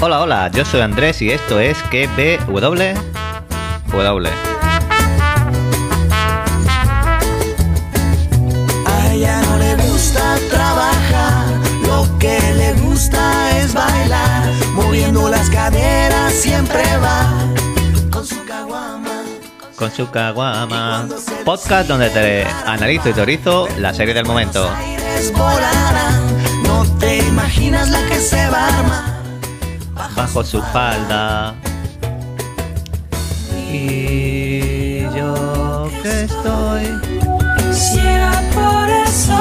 Hola, hola, yo soy Andrés y esto es KBW. W. A ella no le gusta trabajar, lo que le gusta es bailar, moviendo las caderas siempre va con su caguama. Con su caguama. Podcast donde te analizo y teorizo la serie del momento. Volarán, no te imaginas la que se va a armar. Bajo su falda. Y yo que estoy. Ciega por eso.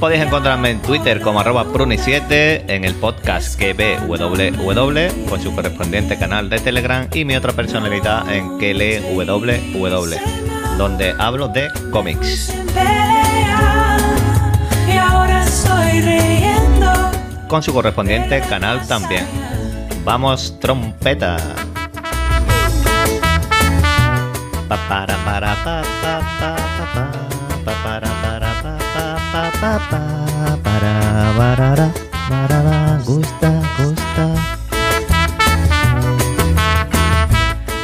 Podéis encontrarme en Twitter como arroba pruni7, en el podcast KBWW, con su correspondiente canal de Telegram y mi otra personalidad en KLWW, donde hablo de cómics. Y ahora estoy riendo. Con su correspondiente canal también. Vamos, trompeta.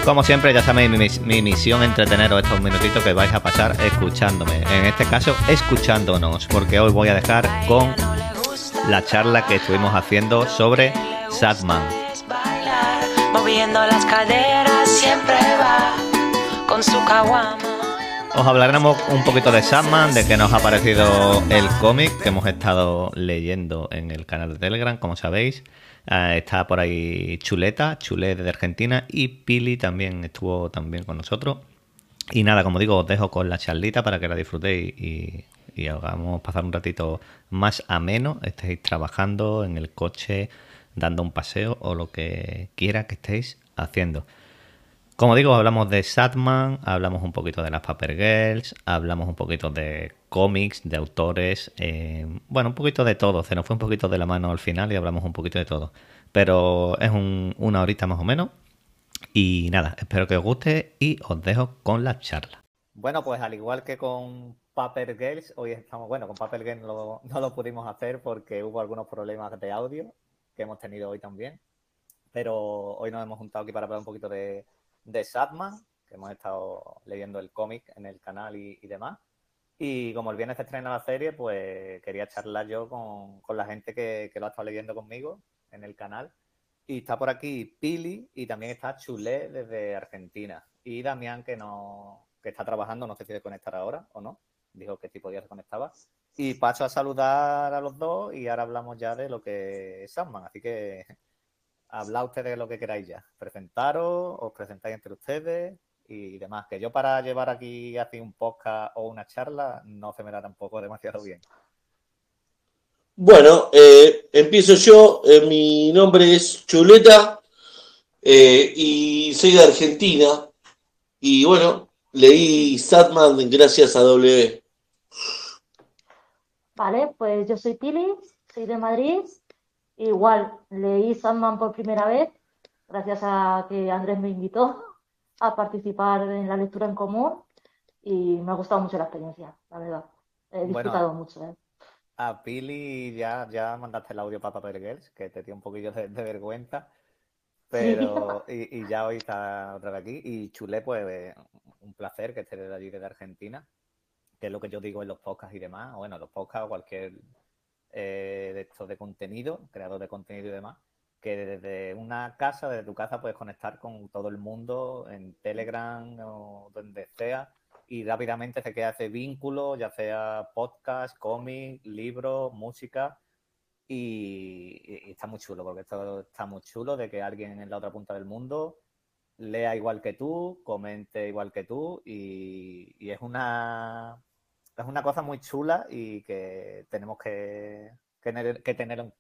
Como siempre, ya sabéis mi, mis- mi misión entreteneros estos minutitos que vais a pasar escuchándome. En este caso, escuchándonos, porque hoy voy a dejar con la charla que estuvimos haciendo sobre Sadman. bailar, moviendo las caderas siempre va con su caguama. Os hablaremos un poquito de Sadman, de que nos ha parecido el cómic que hemos estado leyendo en el canal de Telegram, como sabéis. Eh, está por ahí Chuleta, Chule de Argentina, y Pili también estuvo también con nosotros. Y nada, como digo, os dejo con la charlita para que la disfrutéis y, y hagamos pasar un ratito más ameno. Estéis trabajando en el coche, dando un paseo o lo que quiera que estéis haciendo. Como digo, hablamos de Sadman, hablamos un poquito de las Paper Girls, hablamos un poquito de cómics, de autores, eh, bueno, un poquito de todo. Se nos fue un poquito de la mano al final y hablamos un poquito de todo. Pero es un- una horita más o menos. Y nada, espero que os guste y os dejo con la charla. Bueno, pues al igual que con Paper Girls, hoy estamos, bueno, con Paper Girls no lo, pudimos hacer porque hubo algunos problemas de audio que hemos tenido hoy también. Pero hoy nos hemos juntado aquí para hablar un poquito de, de que hemos estado leyendo el cómic en el canal y, y demás. Y como el viernes se estrena la serie, pues quería charlar yo con, con la gente que, que lo ha estado leyendo conmigo en el canal. Y está por aquí Pili y también está Chulé desde Argentina. Y Damián, que no que está trabajando, no sé si quiere conectar ahora o no. Dijo que sí podía se conectaba. Y paso a saludar a los dos y ahora hablamos ya de lo que es Sandman. Así que hablad ustedes de lo que queráis ya. Presentaros, os presentáis entre ustedes y demás. Que yo para llevar aquí así un podcast o una charla no se me da tampoco demasiado bien. Bueno, eh, empiezo yo. Eh, mi nombre es Chuleta eh, y soy de Argentina. Y bueno, leí Satman gracias a W. Vale, pues yo soy Pili, soy de Madrid. Igual leí Sandman por primera vez, gracias a que Andrés me invitó a participar en la lectura en común y me ha gustado mucho la experiencia, la verdad. He Bueno. disfrutado mucho, ¿eh? A Pili ya, ya mandaste el audio para Paper Girls, que te dio un poquillo de, de vergüenza. Pero, y, y ya hoy está otra vez aquí. Y Chulé, pues un placer que esté de allí, desde Argentina, que es lo que yo digo en los podcasts y demás. Bueno, los podcasts o cualquier eh, de estos de contenido, creador de contenido y demás, que desde una casa, desde tu casa, puedes conectar con todo el mundo en Telegram o donde sea y rápidamente se queda ese vínculo, ya sea podcast, cómic, libro, música. Y, está muy chulo, porque esto está muy chulo de que alguien en la otra punta del mundo lea igual que tú, comente igual que tú, y es una es una cosa muy chula y que tenemos que, tener- que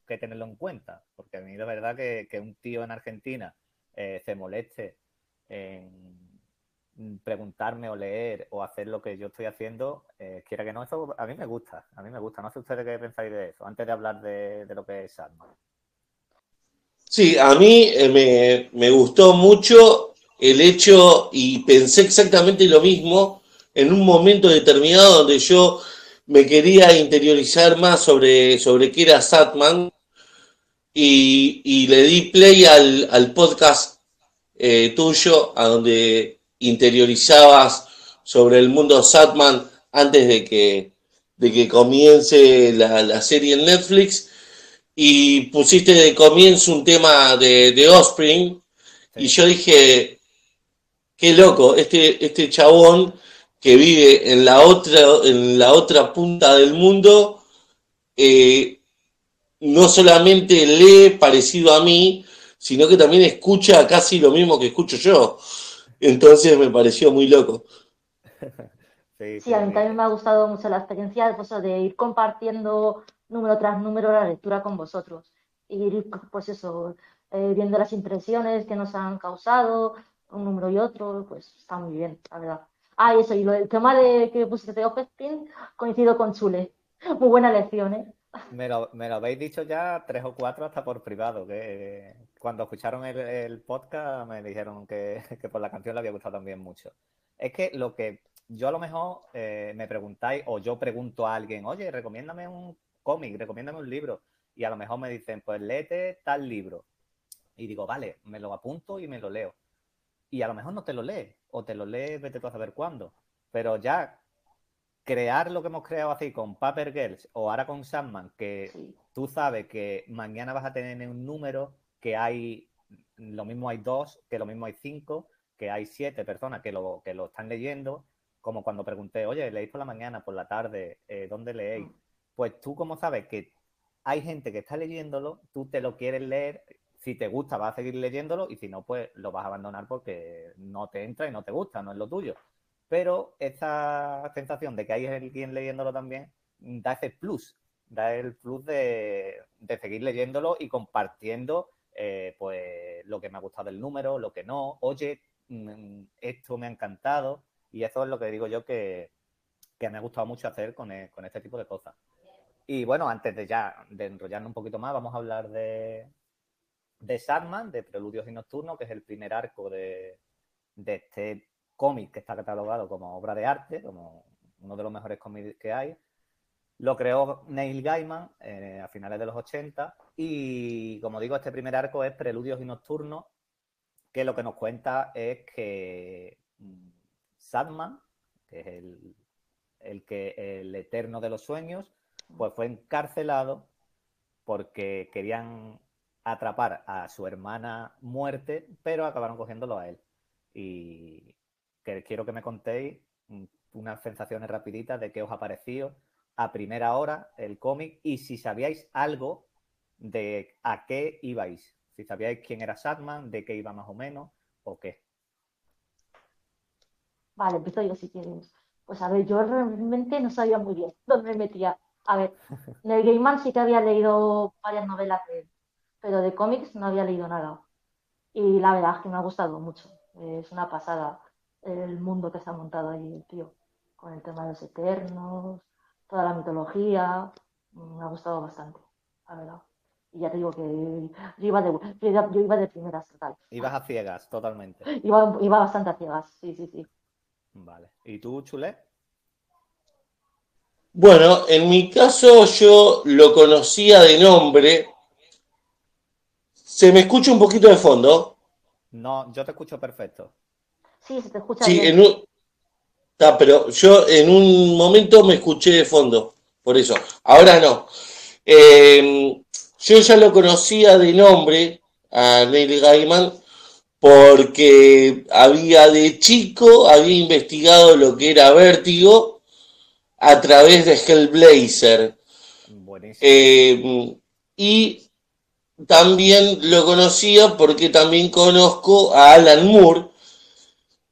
que tenerlo en cuenta. Porque a mí de verdad que, un tío en Argentina eh, se moleste en preguntarme o leer o hacer lo que yo estoy haciendo, eh, quiera que no, eso a mí me gusta, a mí me gusta. No sé ustedes qué pensáis de eso, antes de hablar de, lo que es Sandman. Sí, a mí eh, me gustó mucho el hecho y pensé exactamente lo mismo en un momento determinado donde yo me quería interiorizar más sobre, sobre qué era Satman y, y le di play al, al podcast eh, tuyo, a donde interiorizabas sobre el mundo Satman antes de que, de que comience la, la serie en Netflix. Y pusiste de comienzo un tema de, de Offspring y yo dije, qué loco, este, este chabón que vive en la otra, en la otra punta del mundo, eh, no solamente lee parecido a mí, sino que también escucha casi lo mismo que escucho yo. Entonces me pareció muy loco. Sí, sí, a mí también me ha gustado mucho la experiencia pues, de ir compartiendo número tras número la lectura con vosotros. Y ir, pues eso, eh, viendo las impresiones que nos han causado, un número y otro, pues está muy bien, la verdad. Ah, eso, y lo, el tema de que pusiste de Offspring, coincido con Chule. Muy buena lección, ¿eh? Me lo, me lo habéis dicho ya tres o cuatro hasta por privado, que cuando escucharon el, el podcast me dijeron que, que, por la canción le había gustado también mucho. Es que lo que yo a lo mejor eh, me preguntáis o yo pregunto a alguien, oye, recomiéndame un cómic, recomiéndame un libro, y a lo mejor me dicen, pues léete tal libro. Y digo, vale, me lo apunto y me lo leo. Y a lo mejor no te lo lees, o te lo lees, vete tú a saber cuándo. Pero ya crear lo que hemos creado así con Paper Girls o ahora con Sandman, que sí. tú sabes que mañana vas a tener un número, que hay, lo mismo hay dos, que lo mismo hay cinco, que hay siete personas que lo, que lo están leyendo, como cuando pregunté, oye, ¿leéis por la mañana, por la tarde? Eh, ¿Dónde leéis? Mm. Pues tú como sabes que hay gente que está leyéndolo, tú te lo quieres leer, si te gusta vas a seguir leyéndolo y si no, pues lo vas a abandonar porque no te entra y no te gusta, no es lo tuyo. Pero esa sensación de que hay alguien leyéndolo también da ese plus, da el plus de, de seguir leyéndolo y compartiendo eh, pues lo que me ha gustado del número, lo que no, oye, mm, esto me ha encantado y eso es lo que digo yo que, que me ha gustado mucho hacer con, el, con este tipo de cosas. Y bueno, antes de ya de enrollarnos un poquito más, vamos a hablar de, de Sandman, de Preludios y Nocturnos, que es el primer arco de, de este cómic que está catalogado como obra de arte, como uno de los mejores cómics que hay. Lo creó Neil Gaiman eh, a finales de los 80 y, como digo, este primer arco es Preludios y Nocturnos, que lo que nos cuenta es que mm, Sandman, que es el, el, que, el eterno de los sueños, pues fue encarcelado porque querían atrapar a su hermana muerte, pero acabaron cogiéndolo a él. Y que quiero que me contéis unas sensaciones rapiditas de qué os ha parecido a primera hora el cómic y si sabíais algo de a qué ibais. Si sabíais quién era Sadman, de qué iba más o menos o qué. Vale, empiezo yo si quieres. Pues a ver, yo realmente no sabía muy bien dónde me metía. A ver, Neil Gaiman sí que había leído varias novelas de él, pero de cómics no había leído nada. Y la verdad es que me ha gustado mucho. Es una pasada el mundo que se ha montado ahí el tío, con el tema de los eternos, toda la mitología. Me ha gustado bastante, la verdad. Y ya te digo que yo iba de, yo iba, yo iba de primeras total. Ibas a ciegas, totalmente. Iba, iba bastante a ciegas, sí, sí, sí. Vale. ¿Y tú, Chulé? Bueno, en mi caso yo lo conocía de nombre. ¿Se me escucha un poquito de fondo? No, yo te escucho perfecto. Sí, se te escucha Sí, bien. en un... Ah, pero yo en un momento me escuché de fondo, por eso. Ahora no. Eh, yo ya lo conocía de nombre a Neil Gaiman porque había de chico, había investigado lo que era vértigo a través de Hellblazer. Eh, y también lo conocía porque también conozco a Alan Moore,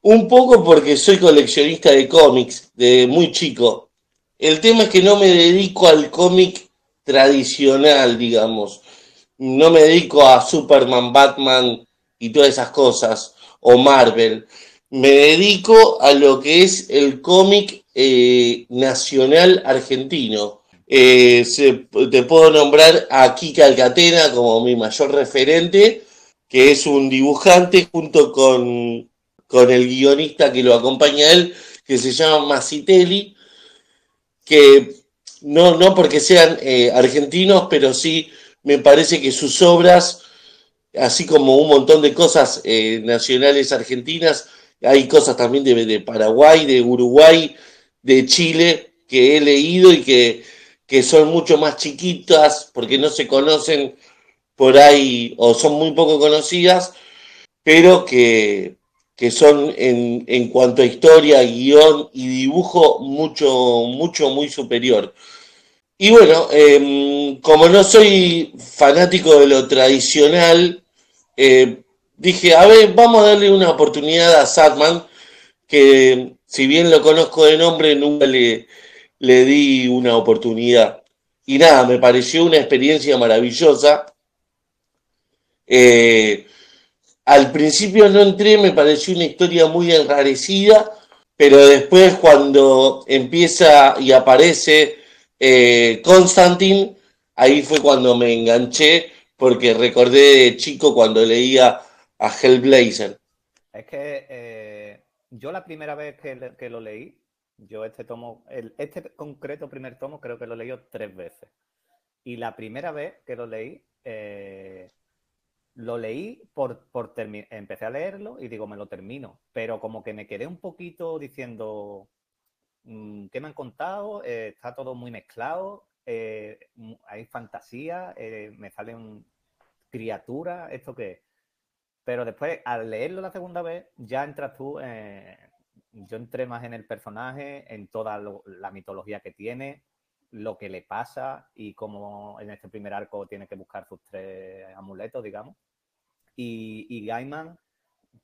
un poco porque soy coleccionista de cómics de muy chico. El tema es que no me dedico al cómic tradicional, digamos. No me dedico a Superman, Batman y todas esas cosas, o Marvel. Me dedico a lo que es el cómic eh, nacional argentino. Eh, te puedo nombrar a Kika Alcatena como mi mayor referente, que es un dibujante junto con, con el guionista que lo acompaña a él, que se llama Masitelli, que no, no porque sean eh, argentinos, pero sí me parece que sus obras, así como un montón de cosas eh, nacionales argentinas, hay cosas también de, Paraguay, de Uruguay, de Chile, que he leído y que, que son mucho más chiquitas porque no se conocen por ahí o son muy poco conocidas, pero que, que son en, en, cuanto a historia, guion y dibujo mucho, mucho, muy superior. Y bueno, eh, como no soy fanático de lo tradicional, eh, dije, a ver, vamos a darle una oportunidad a Sadman, que si bien lo conozco de nombre, nunca le, le di una oportunidad. Y nada, me pareció una experiencia maravillosa. Eh, al principio no entré, me pareció una historia muy enrarecida, pero después cuando empieza y aparece eh, Constantine, ahí fue cuando me enganché, porque recordé de chico cuando leía a Hellblazer. Es que eh, yo la primera vez que, que, lo leí, yo este tomo, este concreto primer tomo creo que lo leí tres veces. Y la primera vez que lo leí, eh, lo leí por, por empecé a leerlo y digo, me lo termino, pero como que me quedé un poquito diciendo, mm, ¿qué me han contado? Eh, está todo muy mezclado, eh, hay fantasía, me salen criaturas, ¿esto qué? Pero después, al leerlo la segunda vez, ya entras tú, yo entré más en el personaje, en toda la mitología que tiene, lo que le pasa y cómo en este primer arco tiene que buscar sus tres amuletos, digamos. Y, y Gaiman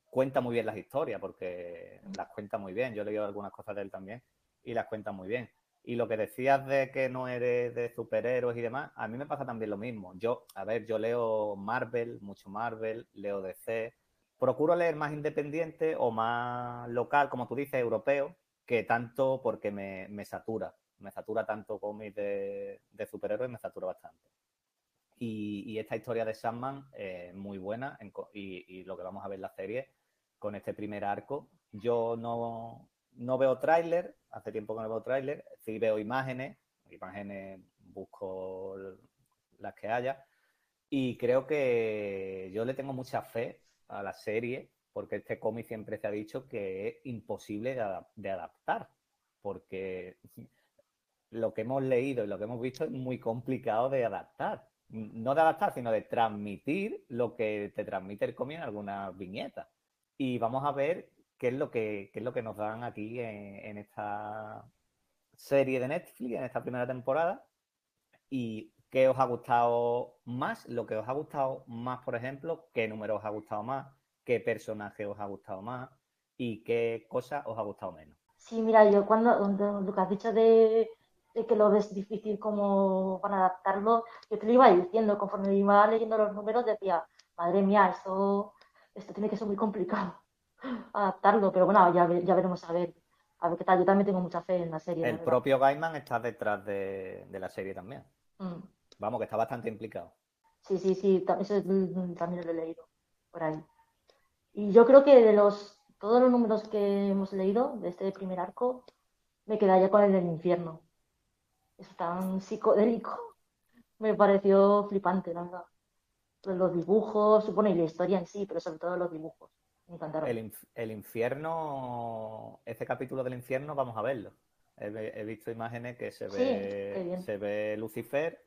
cuenta muy bien las historias porque las cuenta muy bien. Yo he leído algunas cosas de él también y las cuenta muy bien. Y lo que decías de que no eres de superhéroes y demás, a mí me pasa también lo mismo. Yo, a ver, yo leo Marvel, mucho Marvel, leo DC. Procuro leer más independiente o más local, como tú dices, europeo, que tanto porque me, me satura. Me satura tanto cómics de, de superhéroes, me satura bastante. Y, esta historia de Sandman es muy buena y, lo que vamos a ver en la serie con este primer arco. Yo no, no veo tráiler, hace tiempo que no veo tráiler, sí veo imágenes, imágenes busco las que haya y creo que yo le tengo mucha fe a la serie porque este cómic siempre se ha dicho que es imposible de, de adaptar porque lo que hemos leído y lo que hemos visto es muy complicado de adaptar no de adaptar, sino de transmitir lo que te transmite el cómic en algunas viñetas. Y vamos a ver qué es lo que, es lo que nos dan aquí en, esta serie de Netflix, en esta primera temporada. Y qué os ha gustado más, lo que os ha gustado más, por ejemplo, qué número os ha gustado más, qué personaje os ha gustado más y qué cosa os ha gustado menos. Sí, mira, yo cuando lo que has dicho de que lo ves difícil como para adaptarlo, yo te lo iba diciendo, conforme iba leyendo los números decía, madre mía, esto, esto tiene que ser muy complicado adaptarlo, pero bueno, ya, ya veremos a ver, a ver qué tal, yo también tengo mucha fe en la serie. El propio Gaiman está detrás de, la serie también. Mm. Vamos, que está bastante implicado. Sí, sí, sí, eso también lo he leído por ahí. Y yo creo que de los todos los números que hemos leído de este primer arco, me quedaría con el del infierno es tan psicodélico. Me pareció flipante, la verdad. Los dibujos, supone, y la historia en sí, pero sobre todo los dibujos. Me encantaron. El, infierno, este capítulo del infierno, vamos a verlo. He, visto imágenes que se ve, se ve Lucifer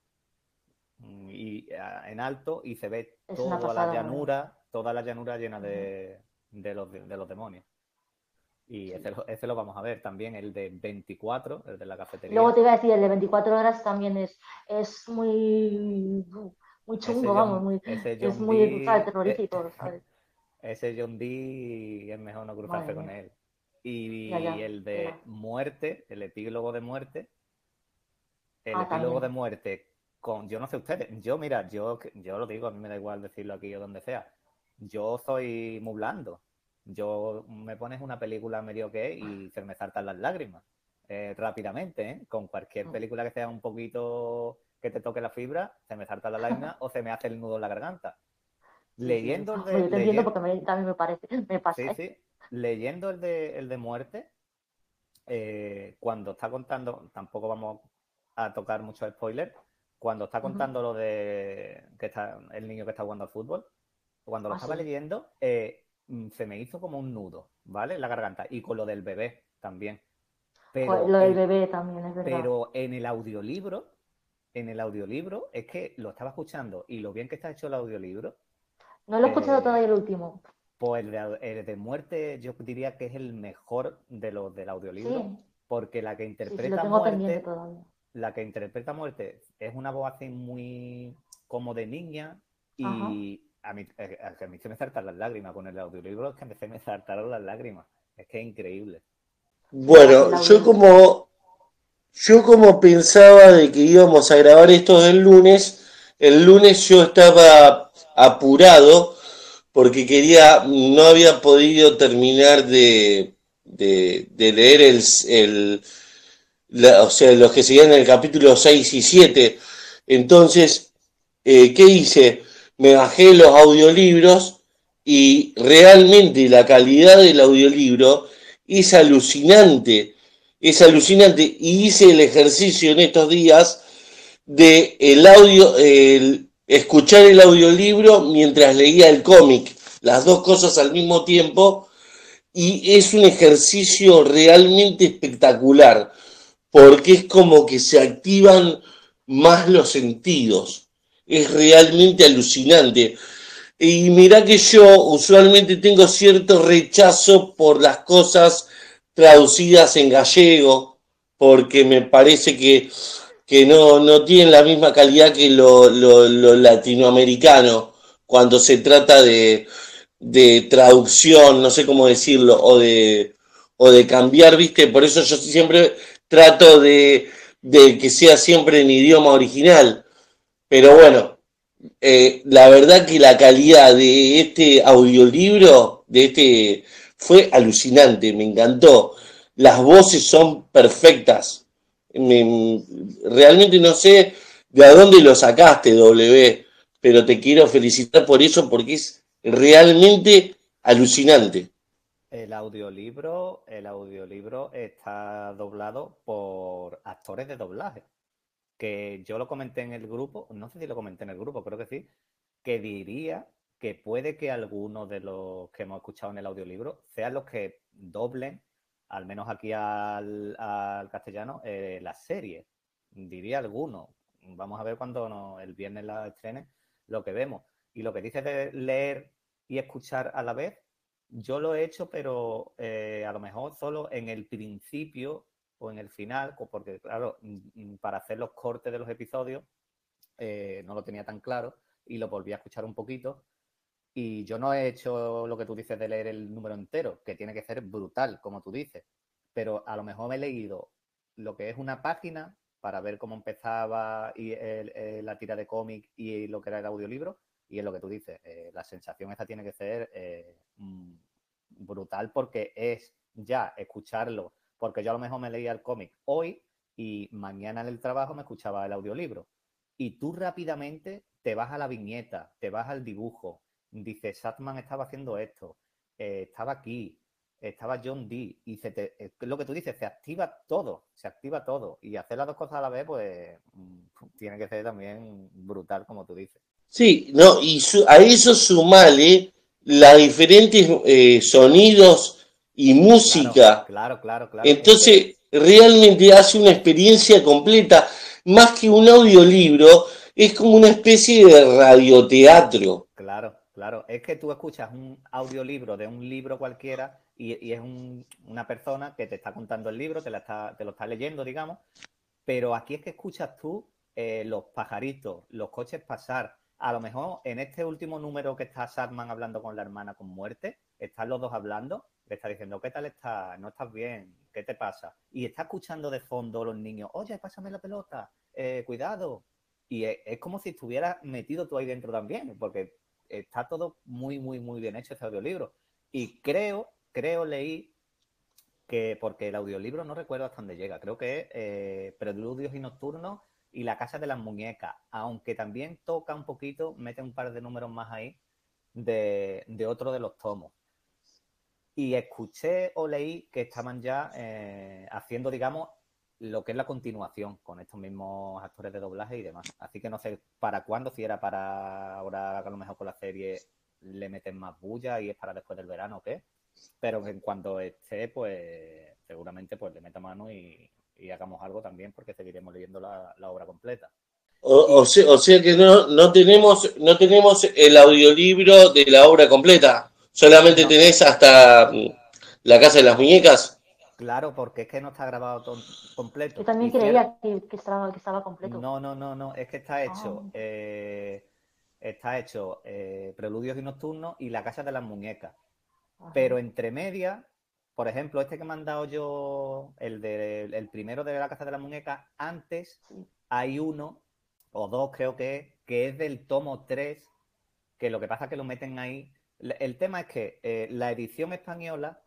mm, y, en alto y se ve toda la llanura, toda la llanura llena de, de, los, de los demonios. Y ese, lo vamos a ver también, el de 24, el de la cafetería. Luego te iba a decir, el de 24 horas también es, es muy, muy chungo, vamos, muy, es muy terrorífico, ¿sabes? Ese John Dee es mejor no cruzarse con él. Y, el de muerte, el epílogo de muerte, el ah, epílogo de muerte con, yo no sé ustedes, yo mira, yo, yo lo digo, a mí me da igual decirlo aquí o donde sea, yo soy muy blando yo me pones una película medio que y se me saltan las lágrimas eh, rápidamente, ¿eh? Con cualquier mm. película que sea un poquito que te toque la fibra, se me salta la lágrima o se me hace el nudo en la garganta. Leyendo el de. Yo te entiendo porque también me parece, me pasa. Sí, sí. Leyendo el de, el de muerte, eh, cuando está contando, tampoco vamos a tocar mucho spoiler, cuando está contando lo de que está el niño que está jugando al fútbol, cuando lo Ah, estaba sí. leyendo, eh, mm, se me hizo como un nudo, ¿vale? En la garganta. Y con lo del bebé también. Pero, lo del en- bebé también, es verdad. pero en el audiolibro, en el audiolibro, es que lo estaba escuchando y lo bien que está hecho el audiolibro, No lo he escuchado eh, todavía el último. pues el de, el de muerte yo diría que es el mejor de los del audiolibro, Sí, porque la que sí, sí, interpreta pendiente muerte la que interpreta muerte es una voz así muy como de niña y a mí, eh, a a mí se me saltan las lágrimas con el audiolibro, es que a mí se me saltaron las lágrimas. Es que es increíble. Bueno, yo como yo como pensaba de que íbamos a grabar esto el lunes, el lunes yo estaba apurado porque quería, no había podido terminar de, de, de leer el, el la- o sea, los que seguían en el capítulo 6 y 7. Entonces, eh, ¿qué hice? Me bajé los audiolibros y realmente la calidad del audiolibro es alucinante, es alucinante. Y hice el ejercicio en estos días de el audio, el escuchar el audiolibro mientras leía el cómic, las dos cosas al mismo tiempo, y es un ejercicio realmente espectacular, porque es como que se activan más los sentidos. Es realmente alucinante. Y mira que yo usualmente tengo cierto rechazo por las cosas traducidas en gallego, porque me parece que, que no, no tienen la misma calidad que lo- lo latinoamericano cuando se trata de, de traducción, no sé cómo decirlo, o de, o de cambiar, ¿viste? Por eso yo siempre trato de, de que sea siempre en idioma original. Pero bueno, eh, la verdad que la calidad de este audiolibro, de este, fue alucinante, me encantó. Las voces son perfectas. Me- realmente no sé de a dónde lo sacaste, W, pero te quiero felicitar por eso porque es realmente alucinante. El audiolibro, el audiolibro está doblado por actores de doblaje. Que yo lo comenté en el grupo, no sé si lo comenté en el grupo, creo que sí, que diría que puede que algunos de los que hemos escuchado en el audiolibro sean los que doblen, al menos aquí al, al castellano, eh, la serie. Diría algunos. Vamos a ver cuando el viernes la estrene lo que vemos. Y lo que dices de leer y escuchar a la vez, yo lo he hecho, pero eh, a lo mejor solo en el principio o en el final, porque claro, mm, mm, para hacer los cortes de los episodios eh, no lo tenía tan claro y lo volví a escuchar un poquito. Y yo no he hecho lo que tú dices de leer el número entero, que tiene que ser brutal, como tú dices, pero a lo mejor me he leído lo que es una página para ver cómo empezaba y la tira de cómic y lo que era el audiolibro. Y es lo que tú dices, eh, la sensación esta tiene que ser eh, mm, brutal porque es ya escucharlo, porque yo a lo mejor me leía el cómic hoy y mañana en el trabajo me escuchaba el audiolibro. Y tú rápidamente te vas a la viñeta, te vas al dibujo, dices, Satman estaba haciendo esto, eh, estaba aquí, estaba John Dee, y se te, lo que tú dices, se activa todo, se activa todo. Y hacer las dos cosas a la vez, pues mm, tiene que ser también brutal, como tú dices. Sí, no, y su- a eso sumale las diferentes eh, sonidos y música. Claro, claro, claro. Entonces, realmente hace una experiencia completa. Más que un audiolibro, es como una especie de radioteatro. Claro, claro. Es que tú escuchas un audiolibro de un libro cualquiera y, y es un- una persona que te está contando el libro, te, la está, te lo está leyendo, digamos, pero aquí es que escuchas tú eh, los pajaritos, los coches pasar. A lo mejor en este último número que está Sadman hablando con la hermana con muerte, están los dos hablando, le está diciendo, ¿qué tal estás? ¿No estás bien? ¿Qué te pasa? Y está escuchando de fondo los niños, oye, pásame la pelota, eh, cuidado. Y es, como si estuvieras metido tú ahí dentro también, porque está todo muy, muy, muy bien hecho este audiolibro. Y creo, creo, leí que, porque el audiolibro no recuerdo hasta dónde llega, creo que es eh, Preludios y Nocturnos y La Casa de las Muñecas, aunque también toca un poquito, mete un par de números más ahí de, de otro de los tomos. Y escuché o leí que estaban ya eh, haciendo, digamos, lo que es la continuación con estos mismos actores de doblaje y demás. Así que no sé para cuándo, si era para ahora a lo mejor con la serie le meten más bulla y es para después del verano o qué. Pero en cuanto esté, pues seguramente pues le meta mano y, y hagamos algo también porque seguiremos leyendo la, la obra completa. O, o sea, o sea que no, no, tenemos, no tenemos el audiolibro de la obra completa. Solamente No. tenés hasta mm, La Casa de las Muñecas. Claro, porque es que no está grabado todo completo. Yo también Hicieron- creía que, que estaba, que estaba completo. No, no, no, no, es que está hecho, Ah. eh, está hecho eh, Preludios y Nocturnos y La Casa de las Muñecas. Ajá. Pero entre medias, por ejemplo, este que me han dado yo, el, de, el primero de La Casa de las Muñecas, antes hay uno, o dos creo que es, que es del tomo 3, que lo que pasa es que lo meten ahí. El tema es que eh, la edición española,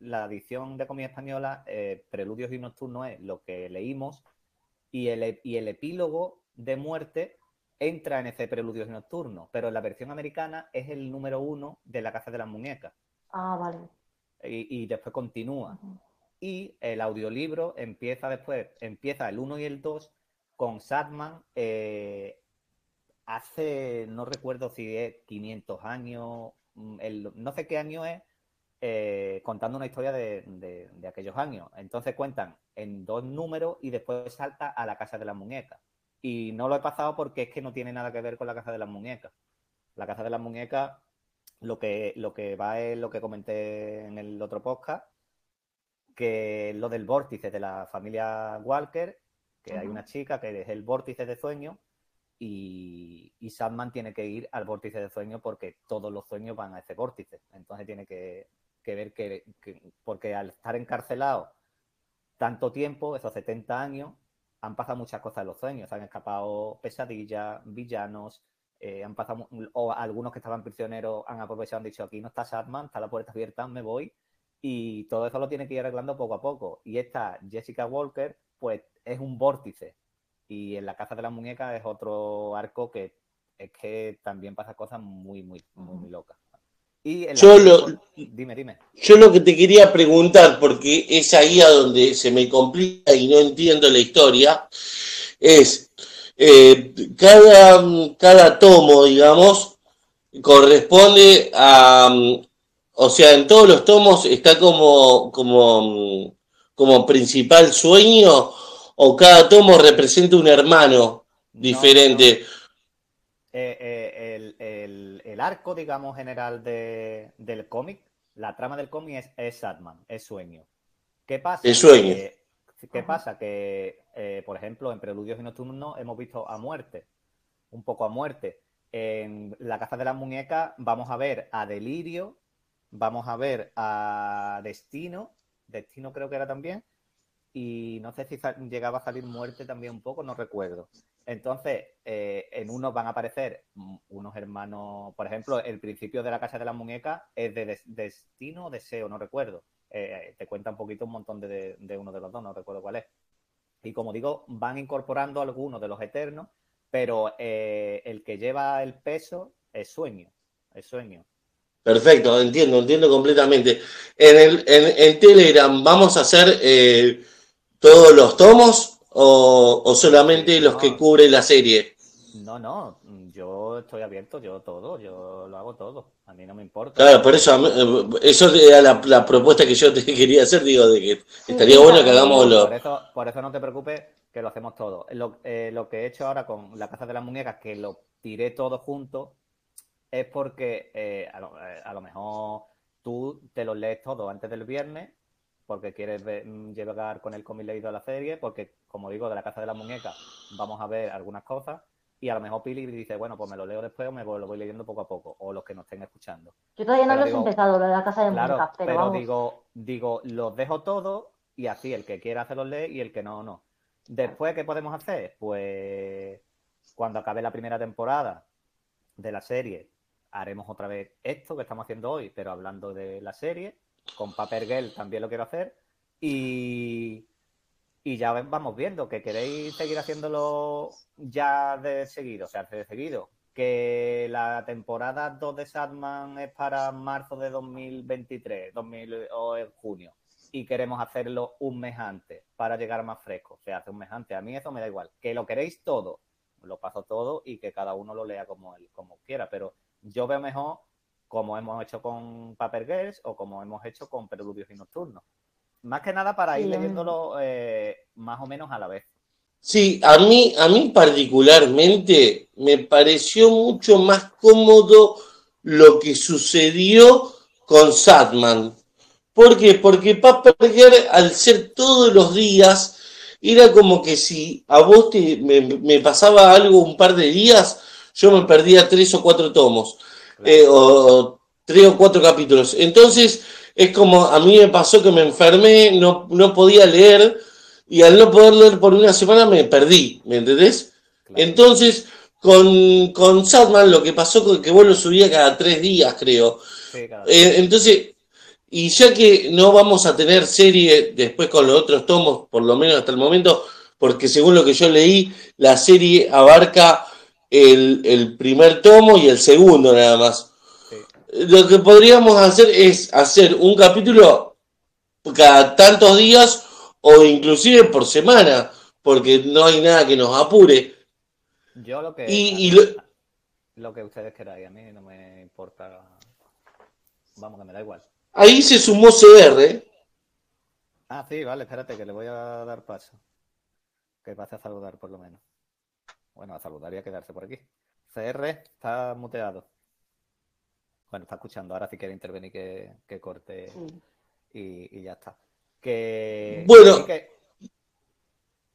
la edición de comida española, eh, Preludios y Nocturnos es lo que leímos, y el, y el epílogo de muerte entra en ese Preludios y Nocturnos, pero en la versión americana es el número uno de La Casa de las Muñecas Ah, vale. Y, y después continúa. Y el audiolibro empieza después, empieza el 1 y el 2 con Sadman eh, hace, no recuerdo si es 500 años, mm, el- no sé qué año es, eh, contando una historia de, de- de aquellos años. Entonces cuentan en dos números y después salta a la Casa de las Muñecas. Y no lo he pasado porque es que no tiene nada que ver con la Casa de las Muñecas. La Casa de las Muñecas lo que, lo que va es lo que comenté en el otro podcast, que lo del vórtice de la familia Walker, que hay una chica que es el vórtice de sueño y, y Sandman tiene que ir al vórtice de sueño porque todos los sueños van a ese vórtice. Entonces tiene que, que ver que, que- porque al estar encarcelado tanto tiempo, esos 70 años, han pasado muchas cosas en los sueños. Han escapado pesadillas, villanos, eh, han pasado, o algunos que estaban prisioneros han aprovechado han dicho, aquí no está Sadman, está la puerta abierta, me voy. Y todo eso lo tiene que ir arreglando poco a poco. Y esta Jessica Walker, pues es un vórtice. Y en la Casa de las Muñecas es otro arco que es que también pasa cosas muy, muy, muy, muy locas. Y en la Yo lo- pues, Dime, dime. Yo lo que te quería preguntar, porque es ahí a donde se me complica y no entiendo la historia, es eh, cada, cada tomo, digamos, corresponde a, o sea, en todos los tomos está como, como, como principal sueño, o cada tomo representa un hermano No, diferente. no. Eh, eh, el, el- el arco, digamos, general de- del cómic, la trama del cómic es, es Sadman, es sueño. ¿Qué pasa? Es sueño. Que- ¿Qué pasa? Que, eh, por ejemplo, en Preludios y Nocturnos hemos visto a muerte, un poco a muerte. En La Casa de las Muñecas vamos a ver a Delirio, vamos a ver a Destino, Destino creo que era también, y no sé si llegaba a salir muerte también un poco, no recuerdo. Entonces, eh, en unos van a aparecer unos hermanos, por ejemplo, el principio de la Casa de las Muñecas es de Des- Destino o Deseo, no recuerdo. Eh, te cuenta un poquito un montón de- de uno de los dos, no recuerdo cuál es. Y como digo, van incorporando algunos de los eternos, pero eh, el que lleva el peso es sueño, es sueño. Perfecto, entiendo, entiendo completamente. En el, en, en Telegram, ¿vamos a hacer eh, todos los tomos o, o solamente los que cubre la serie? No, no, yo estoy abierto, yo todo, yo lo hago todo, a mí no me importa. Claro, por eso, a mí, eh, eso era la, la propuesta que yo te quería hacer, digo, de que estaría sí, bueno que hagamos lo... Por eso, por eso no te preocupes, que lo hacemos todo. Lo, eh, lo que he hecho ahora con la Casa de las Muñecas, que lo tiré todo junto, es porque eh, a, lo, eh, a lo mejor tú te lo lees todo antes del viernes, porque quieres ver- mm, llegar con el cómic leído a la serie, porque, como digo, de la Casa de las Muñecas vamos a ver algunas cosas, y a lo mejor Pili dice, bueno, pues me lo leo después o me lo voy leyendo poco a poco, o los que nos estén escuchando. Yo todavía no Pero lo he empezado, lo de la casa de Claro, pero, pero vamos. digo, digo, los dejo todos y así el que quiera hacerlos lee y el que no, no. Después, ¿qué podemos hacer? Pues cuando acabe la primera temporada de la serie, haremos otra vez esto que estamos haciendo hoy, pero hablando de la serie. Con Paper Girl también lo quiero hacer. Y, y ya vamos viendo que queréis seguir haciéndolo ya de seguido, o sea, de seguido. Que la temporada 2 de Sadman es para marzo de 2023, 2000, o en junio. y queremos hacerlo un mes antes para llegar más fresco, se hace un mes antes. A mí eso me da igual. Que lo queréis todo, lo paso todo y que cada uno lo lea como, él, como quiera, pero yo veo mejor como hemos hecho con Paper Girls o como hemos hecho con Preludios y Nocturnos. Más que nada para ir leyéndolo eh, más o menos a la vez. Sí, a mí, a mí particularmente me pareció mucho más cómodo lo que sucedió con Sadman. ¿Por qué? Porque Paper Girl, al ser todos los días, era como que si a vos te, me, me pasaba algo un par de días, yo me perdía tres o cuatro tomos, eh, o, o tres o cuatro capítulos. Entonces, es como a mí me pasó que me enfermé, no, no podía leer, y al no poder leer por una semana me perdí, ¿me entendés? Claro. Entonces, con, con Sadman lo que pasó fue que vos lo subías cada tres días, creo. Sí, Eh, entonces, y ya que no vamos a tener serie después con los otros tomos, por lo menos hasta el momento, porque según lo que yo leí, la serie abarca el, el primer tomo y el segundo nada más. Lo que podríamos hacer es hacer un capítulo cada tantos días o inclusive por semana, porque no hay nada que nos apure. Yo lo que, Y, y lo- lo que ustedes queráis, a mí no me importa. Vamos, que me da igual. ahí se sumó CR. Ah, sí, vale, espérate, que le voy a dar paso. Que pase a saludar por lo menos. Bueno, a saludar y a quedarse por aquí. CR está muteado. Bueno, está escuchando. Ahora si quiere intervenir que, que corte y, y ya está. Que, Bueno. que-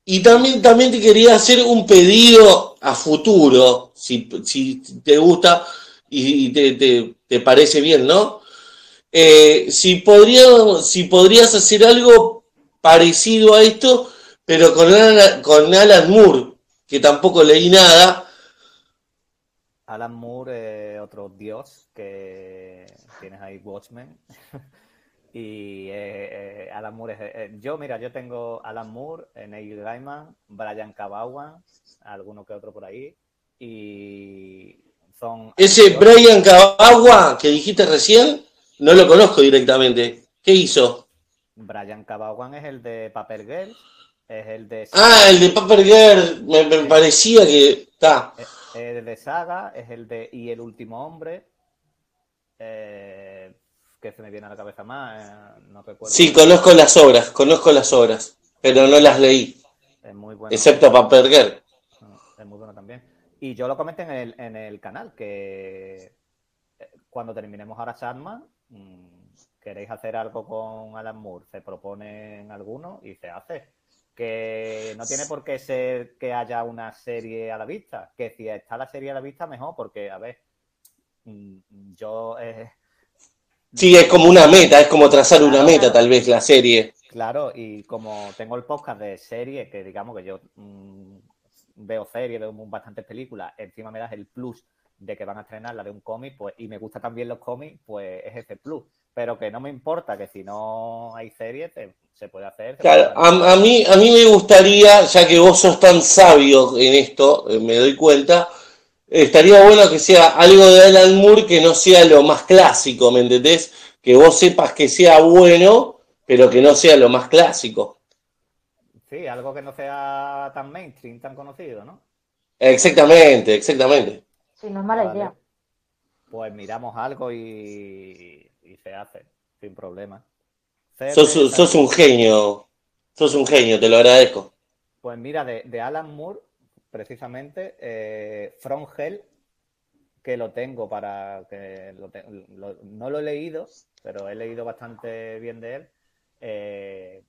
Y también, también te quería hacer un pedido a futuro, si, si te gusta y, y te, te- te parece bien, ¿no? Eh, si, podría, si podrías hacer algo parecido a esto, pero con Alan, con Alan Moore, que tampoco leí nada. Alan Moore, eh, otro dios que tienes ahí, Watchmen. y eh, eh, Alan Moore es. eh, yo, mira, yo tengo Alan Moore, eh, Neil Gaiman, Brian Cabawan, alguno que otro por ahí. Y son. Ese Brian Cabagua que dijiste recién, no lo conozco directamente. ¿Qué hizo? Brian Cabawan es el de Paper Girl, es el de. Ah, el de Paper Girl, me, me parecía que está. El de Saga, es el de Y el último hombre. eh, que se me viene a la cabeza más, eh, no recuerdo. Sí, conozco las obras, conozco las obras, pero no las leí, Es muy bueno. excepto Paper Girl. Es muy bueno también. Y yo lo comenté en el, en el canal, que eh, cuando terminemos ahora Sandman, mm, queréis hacer algo con Alan Moore, se proponen algunos y se hace. Que no tiene por qué ser que haya una serie a la vista, que si está la serie a la vista, mejor, porque, a ver, mm, yo, eh, Sí, es como una meta, es como trazar una meta tal vez la serie. Claro, y como tengo el podcast de serie, que digamos que yo mm, veo series, veo bastantes películas, encima me das el plus de que van a estrenar la de un cómic, pues, y me gustan también los cómics, pues es ese plus. Pero que no me importa que si no hay series, se, se puede hacer. se Claro, puede hacer. a, a mí, a mí me gustaría, ya que vos sos tan sabio en esto, eh, me doy cuenta, estaría bueno que sea algo de Alan Moore que no sea lo más clásico, ¿me entendés? Que vos sepas que sea bueno, pero que no sea lo más clásico. Sí, algo que no sea tan mainstream, tan conocido, ¿no? Exactamente, exactamente. Sí, no es mala Vale. idea. Pues miramos algo y, y se hace, sin problema. Sos, sos un genio, sos un genio, te lo agradezco. Pues mira, de, de Alan Moore, precisamente, eh, From Hell, que lo tengo para que lo te- lo- no lo he leído, pero he leído bastante bien de él. Eh,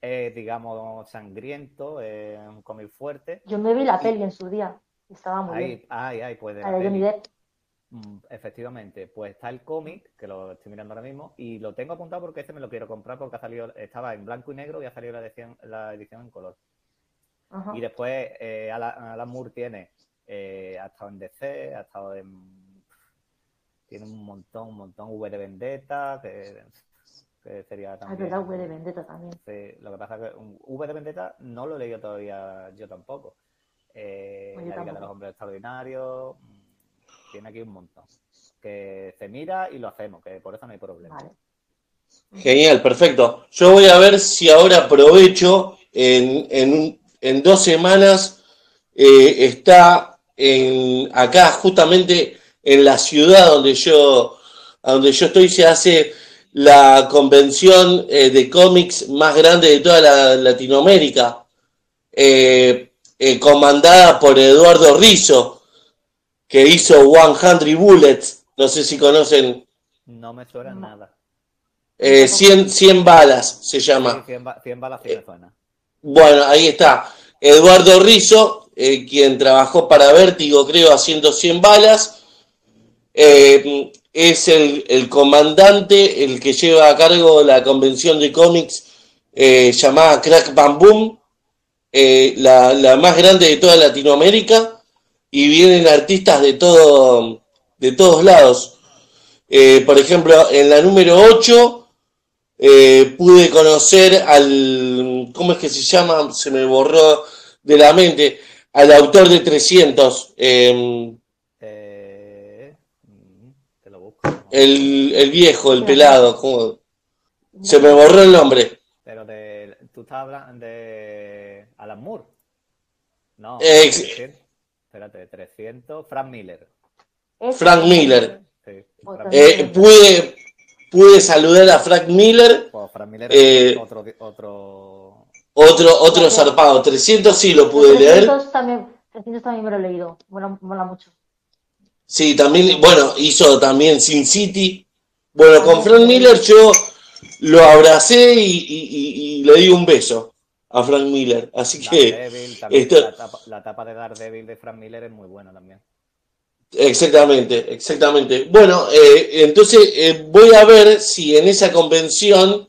es, digamos, sangriento, es un cómic fuerte. Yo me vi la peli en su día estaba muy bien. Ay, ay, pues de La peli. Mm, Efectivamente, pues está el cómic, que lo estoy mirando ahora mismo, y lo tengo apuntado porque este me lo quiero comprar porque ha salido, estaba en blanco y negro y ha salido la edición, la edición en color. Ajá. Y después eh, Alan, Alan Moore tiene, eh, ha estado en DC, ha estado en... Tiene un montón, un montón, V de Vendetta, que, que sería Ah, es también... verdad, V de Vendetta también. Sí, lo que pasa es que un V de Vendetta no lo he leído todavía yo tampoco. Eh, Pues yo la Liga de los Hombres Extraordinarios, mm, tiene aquí un montón. Que se mira y lo hacemos, que por eso no hay problema. Vale. Genial, perfecto. Yo voy a ver si ahora aprovecho en, en, en dos semanas eh, está en, acá justamente en la ciudad donde yo, donde yo estoy se hace la convención eh, de cómics más grande de toda la, Latinoamérica, eh, eh, comandada por Eduardo Rizzo, que hizo 100 Bullets, no sé si conocen. No me suena nada. Eh, 100, 100 balas se llama. Sí, 100, ba- 100 balas sí me suena. Bueno, ahí está. Eduardo Rizzo, eh, quien trabajó para Vértigo, creo, haciendo 100 balas. Eh, es el, el comandante, el que lleva a cargo la convención de cómics eh, llamada Crack Bam Boom, eh, la, la más grande de toda Latinoamérica, y vienen artistas de, todo, de todos lados. Eh, por ejemplo, en la número 8 eh, pude conocer al, ¿cómo es que se llama? Se me borró de la mente, al autor de 300, eh, Eh, te lo busco. el, el viejo, el pelado, ¿cómo? se me borró el nombre. Pero de, tú estás hablando de Alan Moore. No, Eh, 300, espérate, 300, Frank Miller. Frank Miller. Sí, Frank también- Miller. Eh, pude, pude saludar a Frank Miller, Frank Miller eh, otro, otro otro, otro zarpado. 300 sí lo pude leer. 300 también, 300 también me lo he leído. Mola, mola mucho. Sí, también, bueno, hizo también Sin City. Bueno, con Frank Miller yo lo abracé y, y- y- y le di un beso a Frank Miller. Así que, Daredevil, también, la, tapa, la tapa de Daredevil de Frank Miller es muy buena también. exactamente, exactamente. Bueno, eh, entonces eh, voy a ver si en esa convención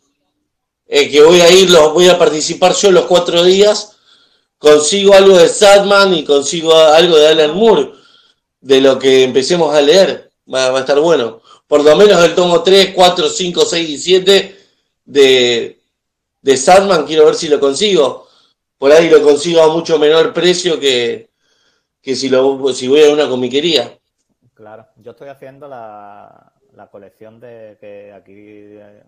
eh, que voy a ir, los, voy a participar yo los cuatro días, consigo algo de Sadman y consigo algo de Alan Moore, de lo que empecemos a leer. Va, va a estar bueno. Por lo menos el tomo 3, 4, 5, 6 y 7 de, de Sadman, quiero ver si lo consigo. Por ahí lo consigo a mucho menor precio que, que si, lo, si voy a una comiquería. Claro, yo estoy haciendo la, la colección de que aquí eh,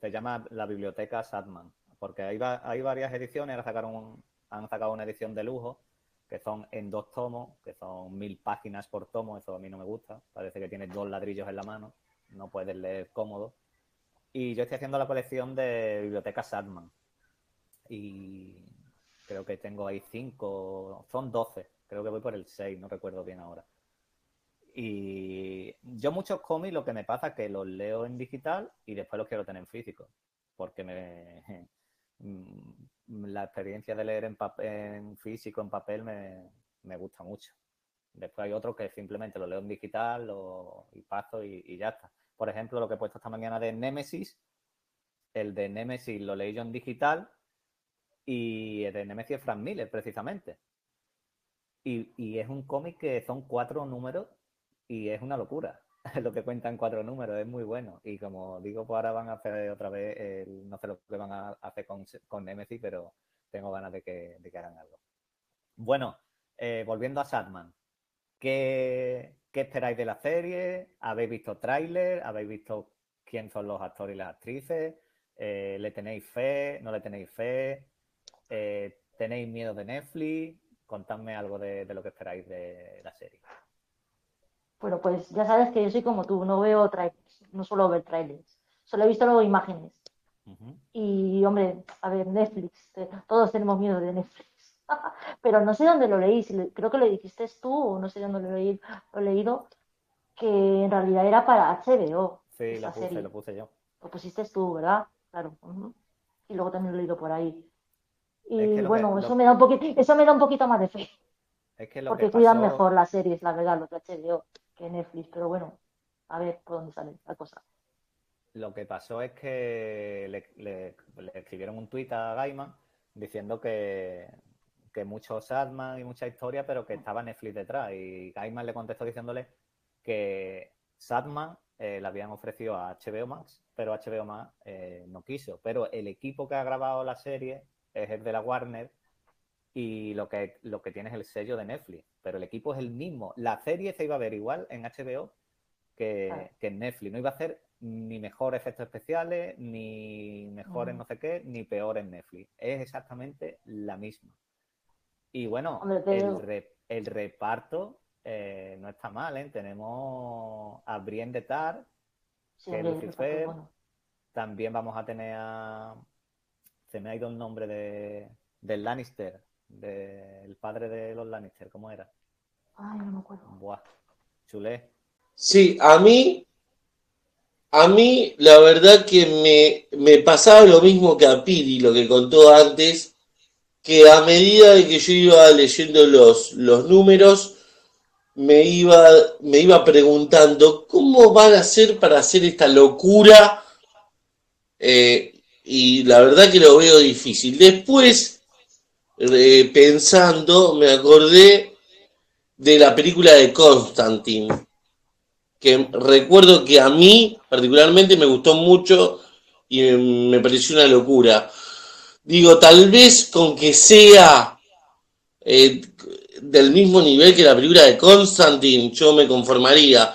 se llama la biblioteca Sadman, porque hay, hay varias ediciones, han sacado una edición de lujo, que son en dos tomos, que son mil páginas por tomo, eso a mí no me gusta, parece que tienes dos ladrillos en la mano, no puedes leer cómodo. Y yo estoy haciendo la colección de biblioteca Sadman. Y creo que tengo ahí cinco, son doce, creo que voy por el seis, no recuerdo bien ahora. Y yo muchos cómics lo que me pasa es que los leo en digital y después los quiero tener en físico, porque me, la experiencia de leer en, pap- en físico, en papel, me, me gusta mucho. Después hay otros que simplemente lo leo en digital lo- y paso y ya está. Por ejemplo, lo que he puesto esta mañana de Nemesis, el de Nemesis lo leí yo en digital y el de Nemesis es Frank Miller, precisamente. Y, y es un cómic que son cuatro números y es una locura lo que cuentan cuatro números, es muy bueno. Y como digo, pues ahora van a hacer otra vez, no sé lo que van a hacer con, con Nemesis, pero tengo ganas de que, de que hagan algo. Bueno, eh, volviendo a Sadman, ¿qué, qué esperáis de la serie? ¿Habéis visto tráiler? ¿Habéis visto quién son los actores y las actrices? Eh, ¿Le tenéis fe? ¿No le tenéis fe? Eh, ¿Tenéis miedo de Netflix? Contadme algo de, de lo que esperáis de la serie. Bueno, pues ya sabes que yo soy como tú, no veo trailers, no suelo ver trailers. Solo he visto luego imágenes. Y, hombre, a ver, Netflix, eh, todos tenemos miedo de Netflix. Pero no sé dónde lo leí, creo que lo dijiste tú o no sé dónde lo, leí, lo he leído, que en realidad era para HBO, Sí, lo puse, serie. lo puse yo. Lo pusiste tú, ¿verdad? Claro. Y luego también lo he leído por ahí. Y Es que lo bueno, que- eso lo- me da un poquito, eso me da un poquito más de fe, Es que lo porque que cuidan mejor las series, la verdad, los de HBO que Netflix, pero bueno, a ver por dónde sale la cosa. Lo que pasó es que le, le- le escribieron un tuit a Gaiman diciendo que, que mucho Sadman y mucha historia, pero que estaba Netflix detrás. Y Gaiman le contestó diciéndole que Sadman eh, le habían ofrecido a HBO Max, pero HBO Max eh, no quiso. Pero el equipo que ha grabado la serie es el de la Warner y lo que, lo que tiene es el sello de Netflix. Pero el equipo es el mismo. La serie se iba a ver igual en HBO que, que en Netflix. No iba a ser ni mejores efectos especiales, ni mejores Mm. no sé qué, ni peores Netflix. Es exactamente la misma. Y bueno, Hombre, el, pero- re- el reparto eh, no está mal, ¿eh? Tenemos a Brienne de Tar, Sí, que hombre, Lucifer, bueno. también vamos a tener a... Se me ha ido el nombre de, del Lannister, del padre de los Lannister, ¿cómo era? Ay, no me acuerdo. Buah, chulé. Sí, a mí, a mí la verdad que me, me pasaba lo mismo que a Piri, lo que contó antes, que a medida de que yo iba leyendo los, los números, me iba, me iba preguntando cómo van a hacer para hacer esta locura, Eh, y la verdad que lo veo difícil. Después, pensando, me acordé de la película de Constantine que recuerdo que a mí particularmente me gustó mucho y me pareció una locura. Digo, tal vez con que sea eh, del mismo nivel que la película de Constantine, yo me conformaría.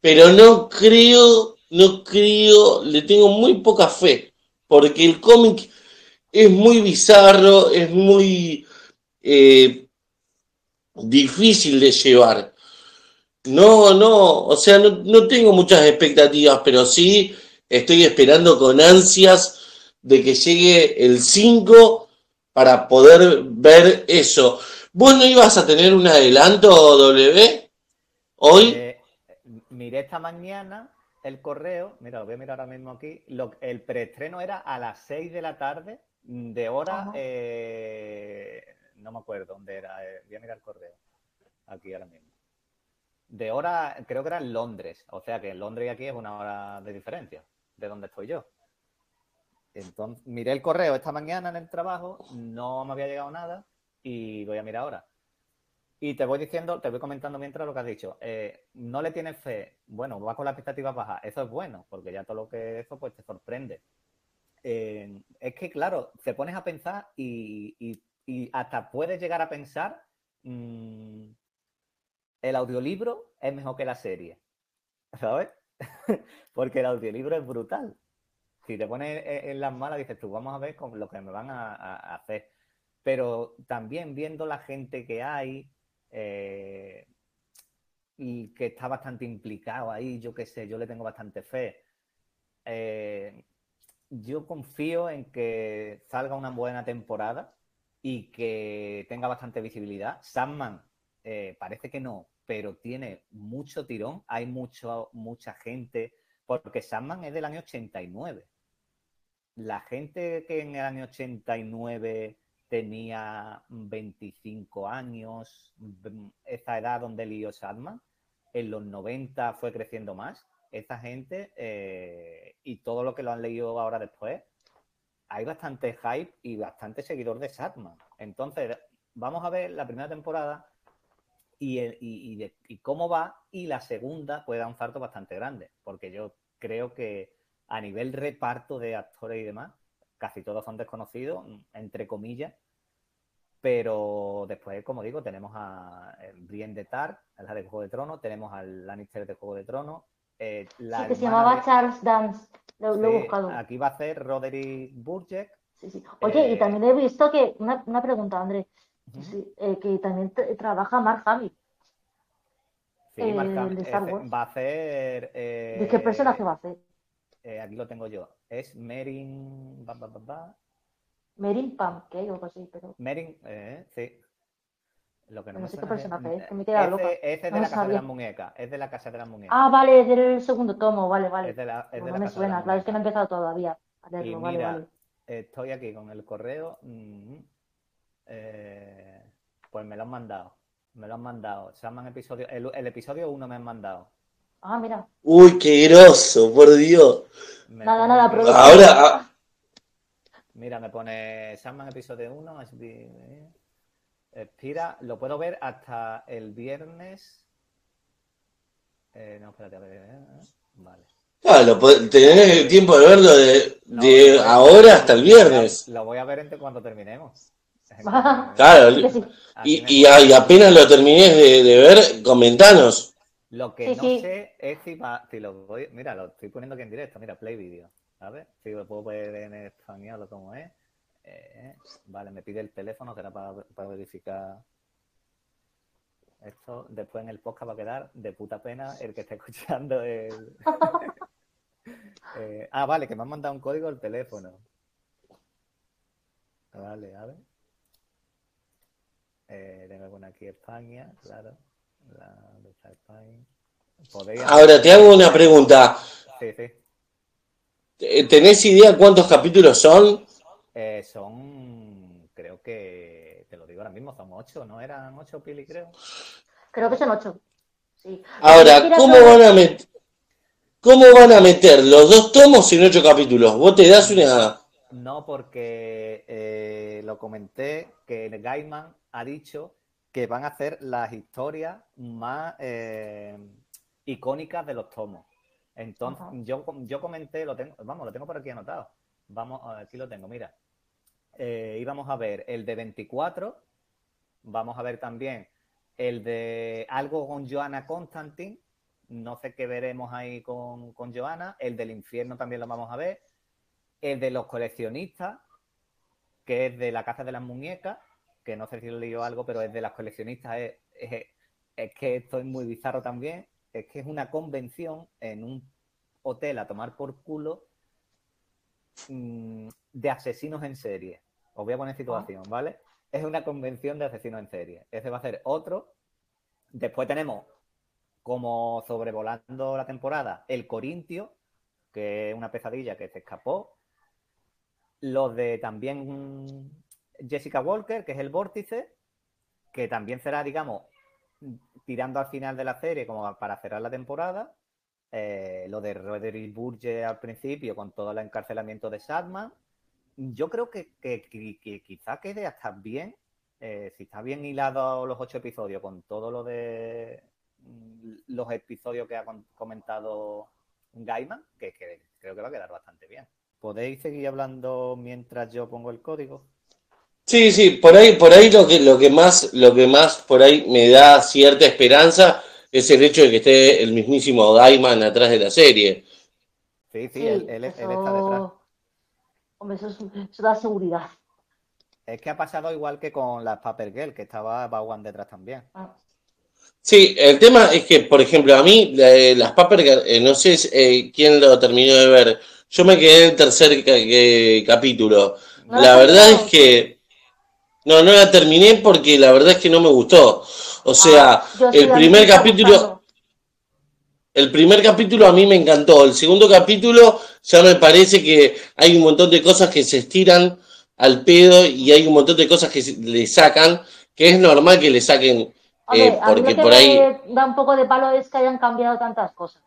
Pero no creo, no creo, le tengo muy poca fe, porque el cómic es muy bizarro, es muy eh, difícil de llevar. No, no, o sea, no, no tengo muchas expectativas, pero sí estoy esperando con ansias de que llegue el 5 para poder ver eso. ¿Vos no ibas a tener un adelanto, W? Hoy, Eh, miré esta mañana el correo, mira, lo voy a mirar ahora mismo aquí. Lo- el preestreno era a las 6 de la tarde, de hora, eh, no me acuerdo dónde era, eh, voy a mirar el correo, aquí ahora mismo. De hora, creo que era en Londres, o sea que en Londres y aquí es una hora de diferencia de donde estoy yo. Entonces, miré el correo esta mañana en el trabajo, no me había llegado nada y voy a mirar ahora. Y te voy diciendo, te voy comentando mientras lo que has dicho. Eh, no le tienes fe, bueno, vas con las expectativas bajas, eso es bueno, porque ya todo lo que eso pues te sorprende. Eh, es que, claro, te pones a pensar y hasta puedes llegar a pensar, mm, el audiolibro es mejor que la serie, ¿sabes? porque el audiolibro es brutal. Si te pones en en las malas, dices tú, vamos a ver con lo que me van a, hacer. Pero también viendo la gente que hay, eh, y que está bastante implicado ahí, yo qué sé, yo le tengo bastante fe. Eh, yo confío en que salga una buena temporada y que tenga bastante visibilidad. Sandman eh, parece que no, pero tiene mucho tirón, hay mucho, mucha gente, porque Sandman es del año 89. La gente que en el año 89 tenía 25 años, mm, esa edad donde lió Sandman, en los 90 fue creciendo más. Esa gente eh, y todo lo que lo han leído ahora después, hay bastante hype y bastante seguidor de Sandman. Entonces, vamos a ver la primera temporada y, el- y- y cómo va, y la segunda puede dar un salto bastante grande, porque yo creo que a nivel reparto de actores y demás, casi todos son desconocidos, entre comillas, pero después, como digo, tenemos a eh, Brienne de Tar, la de Juego de Tronos, tenemos al Lannister de Juego de Tronos, eh, la Sí, que se llamaba de- Charles Dance. Lo, lo he buscado. Aquí va a ser Roderick Burgess. Sí, sí. Oye, y eh, también he visto que, una, una pregunta, André, sí, eh, que también trabaja Mark Hamill. Sí, Mark Hamill. el de Star Ese Wars. va a hacer. ¿De qué personaje va a hacer? Eh, aquí lo tengo yo. Es Merin. ba, ba, ba, ba. Merin Pam, que algo así, pero Merin, eh, sí. Lo que no No me sé qué personaje es, que me he quedado loca. es de No la Casa de las Muñecas. Es de la Casa de las Muñecas. Ah, vale, es del segundo tomo, vale, vale. es de la, es No de la me Casa de suena, las claro, es que no he empezado todavía a Y leerlo, vale, mira, vale. estoy aquí con el correo. mm, eh, pues me lo han mandado. Me lo han mandado. Se llaman episodio. El, el episodio 1 me han mandado. Ah, mira. uy, qué groso, por Dios. Me Nada, pone nada, producción. Ahora, ah, Mira, me pone Sandman episodio 1. Expira, lo puedo ver hasta el viernes. Eh, no, espérate, a ver. eh, Vale. claro, tenés tiempo de verlo de, No, ahora hasta el viernes. Lo voy a ver entre cuando terminemos. Claro, y, y, y apenas lo termines de, de ver, comentanos. Lo que Sí, no sí. sé es si, va, si lo voy. Mira, lo estoy poniendo aquí en directo. Mira, play video. A ver si lo puedo ver en español o cómo es. Eh, vale, me pide el teléfono, será para, para verificar. Esto después en el podcast va a quedar de puta pena el que esté escuchando el. Eh, ah, vale, que me han mandado un código al teléfono. Vale, a ver. Eh, tengo que aquí España, claro. Ahora te hago una pregunta. Sí, sí. Eh, ¿Tenés idea cuántos capítulos son? Eh, son, creo que, te lo digo ahora mismo, son ocho, ¿no? Eran ocho, Pili, creo. Creo que son ocho. Sí. Ahora, ¿cómo van a meter, cómo van a meter los dos tomos en ocho capítulos? Vos te das una... No, porque eh, lo comenté que Gaiman ha dicho que van a hacer las historias más eh, icónicas de los tomos. Entonces, Ajá. yo, yo comenté, lo tengo, vamos, lo tengo por aquí anotado. Vamos, aquí lo tengo, mira. Eh, íbamos a ver el de 24, vamos a ver también el de algo con Joanna Constantine, no sé qué veremos ahí con, con Joanna, el del infierno también lo vamos a ver, el de los coleccionistas, que es de la Casa de las Muñecas, que no sé si leído algo, pero es de las coleccionistas, es, es- es que esto es muy bizarro también, es que es una convención en un hotel a tomar por culo mm, de asesinos en serie. Os voy a poner situación, ¿vale? Es una convención de asesinos en serie. Ese va a ser otro. Después tenemos, como sobrevolando la temporada, el Corintio, que es una pesadilla que se escapó. Los de también Jessica Walker, que es el vórtice, que también será, digamos, tirando al final de la serie como para cerrar la temporada. Eh, lo de Roderick Burge al principio con todo el encarcelamiento de Sadman. Yo creo que, quizá quede hasta bien, eh, si está bien hilado los ocho episodios con todo lo de mm, los episodios que ha comentado Gaiman, que creo que va a quedar bastante bien. ¿Podéis seguir hablando mientras yo pongo el código? Sí, sí, por ahí, por ahí lo que, lo que más, lo que más por ahí me da cierta esperanza es el hecho de que esté el mismísimo Gaiman atrás de la serie. Sí, sí, Sí, él, él- él está detrás. Hombre, eso, es- eso da seguridad. Es que ha pasado igual que con las Paper Girl, que estaba Bowen detrás también. Ah, Sí, el tema es que, por ejemplo, a mí eh, las Paper Girl, eh, no sé eh, quién lo terminó de ver. Yo me quedé en el tercer ca- eh, capítulo. ¿No la verdad es que no, no la terminé porque la verdad es que no me gustó. O sea, Ah, sí, el a primer capítulo, gustando. el primer capítulo a mí me encantó. El segundo capítulo ya me parece que hay un montón de cosas que se estiran al pedo y hay un montón de cosas que le sacan, que es normal que le saquen, Hombre, eh, a mí porque lo que por ahí... me da un poco de palo es que hayan cambiado tantas cosas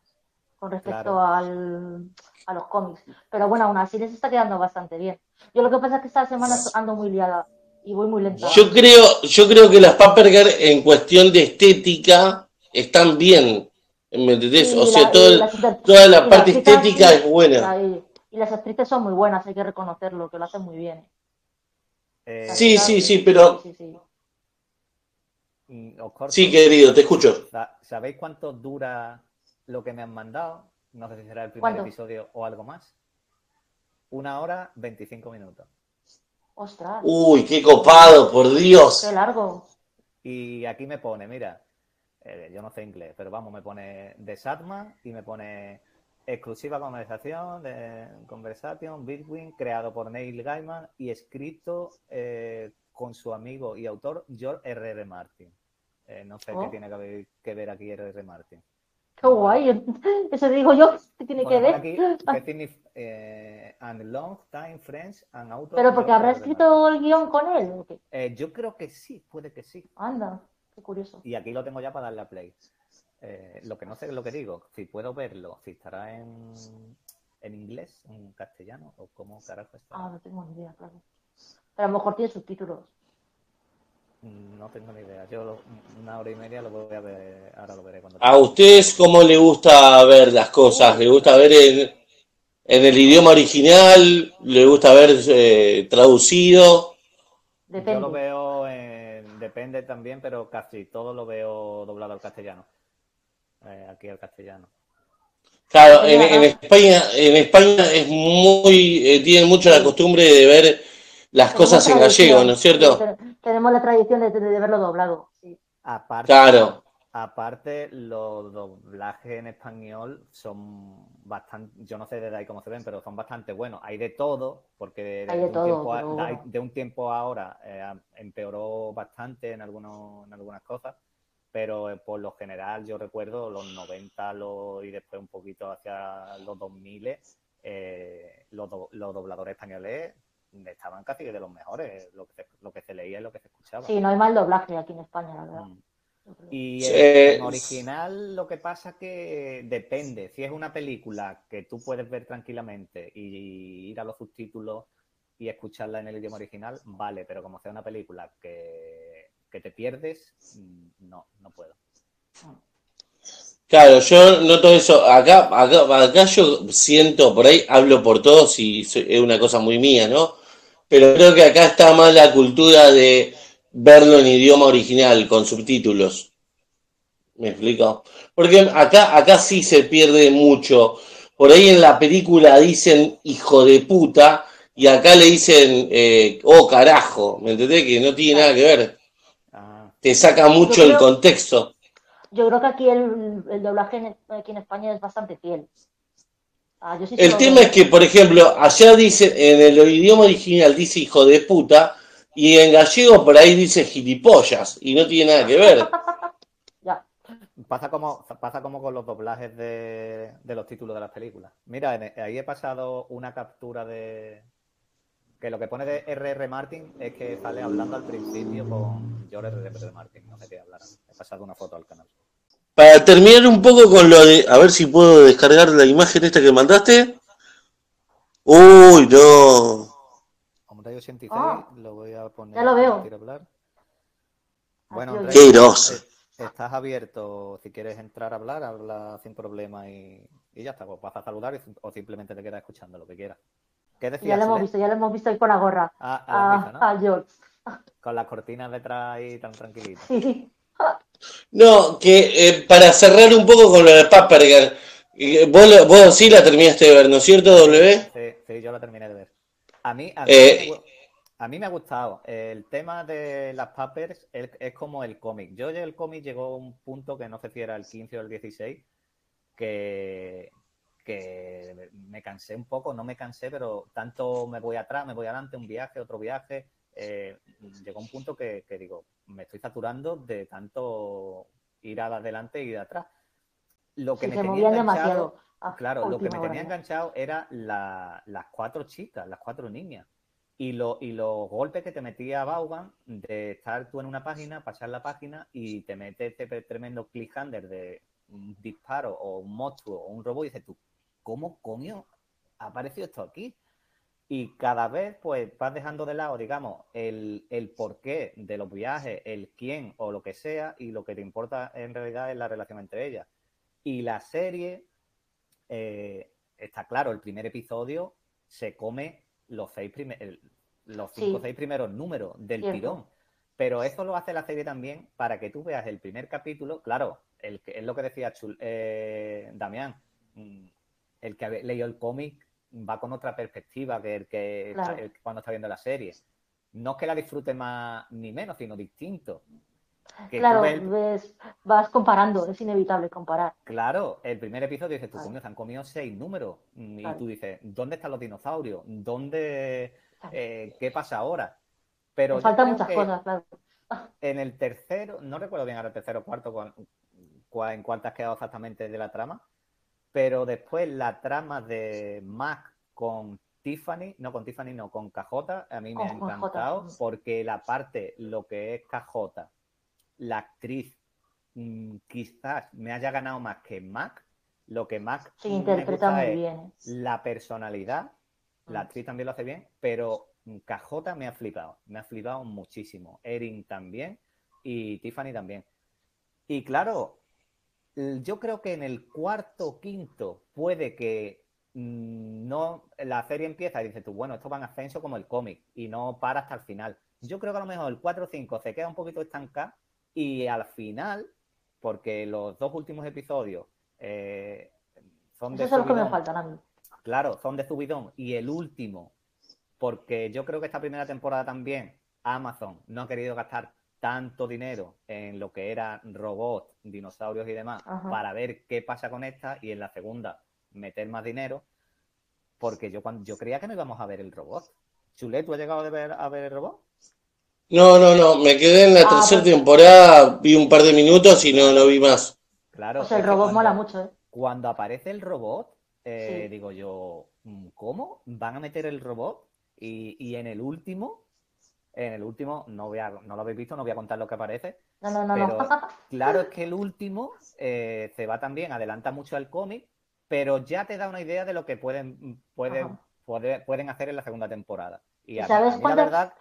con respecto Claro. al, a los cómics. Pero bueno, aún así les está quedando bastante bien. Yo lo que pasa es que esta semana ando muy liada y voy muy lenta. Yo creo, yo creo que las Paper Girl en cuestión de estética están bien. ¿Me entendés? O la- sea, y todo el- las inter- toda la parte estética es buena. y- las actrices son muy buenas, hay que reconocerlo, que lo hacen muy bien. Eh, Sí, sí, sí, pero Sí, sí. os corto. sí, querido, te escucho. Sa- ¿Sabéis cuánto dura lo que me han mandado? No sé si será el primer ¿Cuánto? episodio o algo más. Una hora, 25 minutos. Ostras, Uy, qué copado, por Dios. qué largo. Y aquí me pone, mira, eh, yo no sé inglés, pero vamos, me pone de Satman y me pone exclusiva conversación, de Conversation, Bitwin, creado por Neil Gaiman y escrito eh, con su amigo y autor George R. R. Martin. Eh, no sé qué Oh. tiene que ver, que ver aquí R. R. Martin. Qué guay. Eso digo yo, ¿qué tiene que ver? aquí, ¿qué significa? Eh, and long time friends and author Pero porque habrá escrito el guion con él. ¿o qué? Martin. Eh, yo creo que sí, puede que sí. Anda, qué curioso. Y aquí lo tengo ya para darle a play. Eh, lo que no sé es lo que digo, si puedo verlo, si estará en, en inglés, en castellano, o cómo carajo está. Ah, no tengo ni idea, claro. Pero a lo mejor tiene subtítulos. No tengo ni idea. Yo lo- una hora y media lo voy a ver, ahora lo veré cuando ¿A ustedes cómo le gusta ver las cosas? ¿Le gusta ver en, en el idioma original? ¿Le gusta ver eh, traducido? Yo lo Depende. veo, en- depende también, pero casi todo lo veo doblado al castellano. eh, aquí al castellano. Claro, en, en España, en España es muy, eh, tienen mucho la costumbre de ver las cosas en gallego, ¿no es cierto? Tenemos la tradición de, de verlo doblado. sí. Aparte, Claro. aparte, los doblajes en español son bastante, yo no sé desde ahí cómo se ven, pero son bastante buenos. Hay de todo, porque de, Hay de un, todo, tiempo a, pero de- bueno. de un tiempo a ahora eh, empeoró bastante en, algunos, en algunas cosas, pero eh, por lo general yo recuerdo los 90 lo- y después un poquito hacia los 2000, eh, los, do- los dobladores españoles estaban casi de los mejores, lo que se, lo que se leía y lo que se escuchaba. Sí, no hay mal doblaje aquí en España, la verdad. Mm. Y Sí, en, eh, en original lo que pasa que depende. Si es una película que tú puedes ver tranquilamente y ir a los subtítulos y escucharla en el idioma original, vale, pero como sea una película que, que te pierdes, mm, no, no puedo. Claro, yo noto eso. Acá, acá, acá yo siento, por ahí hablo por todos y soy- es una cosa muy mía, ¿no? Pero creo que acá está más la cultura de verlo en idioma original, con subtítulos. ¿Me explico? Porque acá, acá sí se pierde mucho. Por ahí en la película dicen hijo de puta y acá le dicen eh, oh carajo, ¿me entendés? Que no tiene nada que ver. Ah, Te saca mucho el contexto. Yo creo que aquí el, el doblaje en, aquí en España es bastante fiel. Ah, yo sí El tema es que, por ejemplo, allá dice, en el idioma original dice hijo de puta, y en gallego por ahí dice gilipollas, y no tiene nada que ver. Ya. pasa como, pasa como con los doblajes de, de los títulos de las películas. Mira, en- ahí he pasado una captura de. Que lo que pone de R.R. Martin es que sale hablando al principio con George R.R. Martin. No sé qué hablará. He pasado una foto al canal. Para terminar un poco con lo de, a ver si puedo descargar la imagen esta que mandaste. Uy, no. Hombre 86, Ah. lo voy a poner. Ya lo veo. hablar. Bueno, Qué groso. eh, estás abierto. Si quieres entrar a hablar, habla sin problema y, y ya está. Pues vas a saludar y- o simplemente te quedas escuchando lo que quieras. ¿Qué decías? Ya lo hemos visto, ya lo hemos visto ahí con la gorra. Ah, a la A, risa, ¿no? a George. Con las cortinas detrás ahí tan tranquilitas. Sí. No, que eh, para cerrar un poco con lo de Paprika, eh, vos, vos sí la terminaste de ver, ¿no es cierto, W? Sí, sí, yo la terminé de ver. A mí, a mí, Eh, me, a mí me ha gustado. El tema de las Pappers es, es como el cómic. Yo el cómic llegó a un punto que no sé si era el 15 o el 16, que, que me cansé un poco, no me cansé, pero tanto me voy atrás, me voy adelante, un viaje, otro viaje. eh, llegó un punto que, que digo, me estoy saturando de tanto ir adelante y de atrás. Lo que Sí, me tenía enganchado- demasiado. a Claro, lo que me tenía enganchado era la- las cuatro chicas, las cuatro niñas. Y, lo, y los golpes que te metía Vaughan de estar tú en una página, pasar la página y te mete este tremendo cliffhanger de un disparo o un monstruo o un robot y dices tú, ¿cómo coño ha aparecido esto aquí? Y cada vez pues vas dejando de lado, digamos, el, el porqué de los viajes, el quién o lo que sea, y lo que te importa en realidad es la relación entre ellas. Y la serie, eh, está claro, el primer episodio se come los seis primer- el- los cinco o Sí. seis primeros números del Cierto. tirón. Pero eso lo hace la serie también para que tú veas el primer capítulo. Claro, el es lo que decía Chul- eh, Damián. mm, El que leído el cómic va con otra perspectiva que el que está- Claro. el que cuando está viendo la serie. No es que la disfrute más ni menos, sino distinto. Que Claro, ves ves, vas comparando, es inevitable comparar. Claro, el primer episodio dices tú, coño, se han comido seis números. Mm, Y Claro. tú dices, ¿dónde están los dinosaurios? ¿Dónde, eh, qué pasa ahora? Pero faltan muchas cosas, claro. en el tercero, no recuerdo bien ahora el tercero o cuarto en cuánto has quedado exactamente de la trama, pero después la trama de Mac con Tiffany, no con Tiffany, no, con KJ, a mí me ha encantado porque la parte, lo que es KJ, la actriz, mm, quizás me haya ganado más que Mac, lo que Mac Sí, me interpreta gusta muy es bien. ¿eh? la personalidad, la Mm. actriz también lo hace bien, pero KJ me ha flipado, me ha flipado muchísimo. Erin también y Tiffany también. Y claro, yo creo que en el cuarto o quinto puede que mm, no la serie empieza y dices tú, bueno, esto va en ascenso como el cómic y no para hasta el final. Yo creo que a lo mejor el 4 o 5 se queda un poquito estancado y al final porque los dos últimos episodios eh, son de lo que me subidón. faltan a mí. Claro, son de subidón. Y el último, porque yo creo que esta primera temporada también Amazon no ha querido gastar tanto dinero en lo que eran robots, dinosaurios y demás, Ajá. para ver qué pasa con esta y en la segunda meter más dinero, porque yo cuando yo creía que no íbamos a ver el robot. Chule, ¿tú has llegado a ver, a ver el robot? No, no, no, me quedé en la Ah, tercera pues- temporada, vi un par de minutos y no, no vi más. Claro. O sea, el robot cuando- mola mucho, ¿eh? Cuando aparece el robot, eh, Sí. digo yo, mm, ¿cómo? ¿Van a meter el robot? Y, y en el último, en el último, no, voy a, no lo habéis visto, no voy a contar lo que aparece. No, no, no, Pero- no. Claro, es que el último eh, se va también, adelanta mucho al cómic, pero ya te da una idea de lo que pueden, pueden, pueden hacer en la segunda temporada. Y ¿Y a, mí- sabes a mí la cuántas- verdad,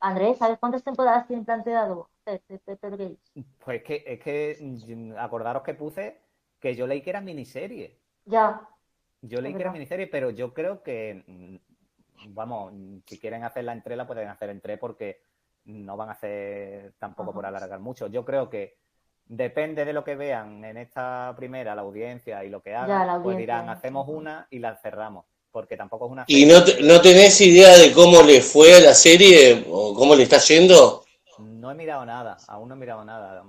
Andrés, ¿sabes cuántas temporadas tiene planteado Gates? pues que, es que mm, acordaros que puse que yo leí que era miniserie. Ya, Yo leí que era miniserie, pero yo creo que, mm, vamos, si quieren tres, la pueden hacer en tres porque no van a hacer tampoco por alargar mucho. Yo creo que depende de lo que vean en esta primera, la audiencia y lo que hagan, pues dirán, hacemos una y la cerramos, porque tampoco es una ¿Y no, no tenés idea de cómo le fue a la serie o cómo le está yendo? no he mirado nada, aún no he mirado nada.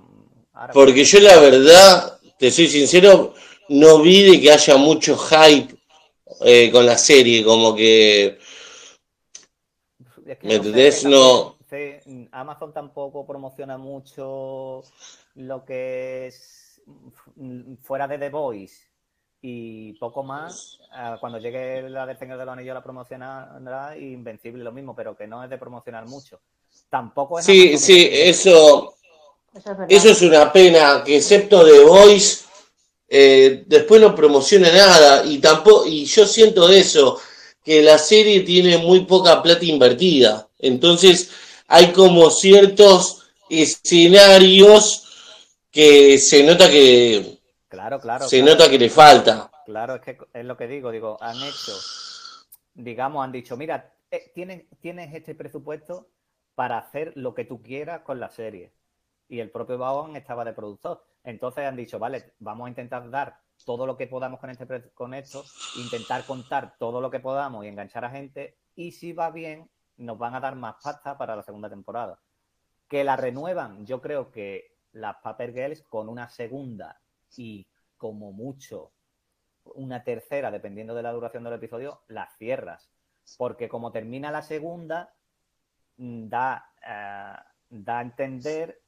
Ahora- Porque yo la verdad, te soy sincero, no vi de que haya mucho hype eh, con la serie, como que Es que ¿Me no sé, entendés? es que No. también- sí, Amazon tampoco promociona mucho lo que es mm, fuera de The Voice y poco más. Ah, Cuando llegue la del Señor de los Anillos la promocionará y Invencible lo mismo, pero que no es de promocionar mucho. Tampoco es sí, Amazon sí, que- eso, eso es verdad. eso es una pena, que excepto The Voice, eh, después no promociona nada y tampoco, y yo siento eso, que la serie tiene muy poca plata invertida, entonces hay como ciertos escenarios que se nota que Claro, claro. se claro. nota que le falta. Claro, es que es lo que digo, digo, han hecho, digamos, han dicho, mira, eh, tienes, tienes este presupuesto para hacer lo que tú quieras con la serie. Y el propio Bowen estaba de productor. Entonces han dicho, vale, vamos a intentar dar todo lo que podamos con, este, con esto, intentar contar todo lo que podamos y enganchar a gente. Y si va bien, nos van a dar más pasta para la segunda temporada. Que la renuevan, yo creo que las Paper Girls con una segunda y como mucho una tercera, dependiendo de la duración del episodio, las cierras. Porque como termina la segunda, mm, da, eh, da a entender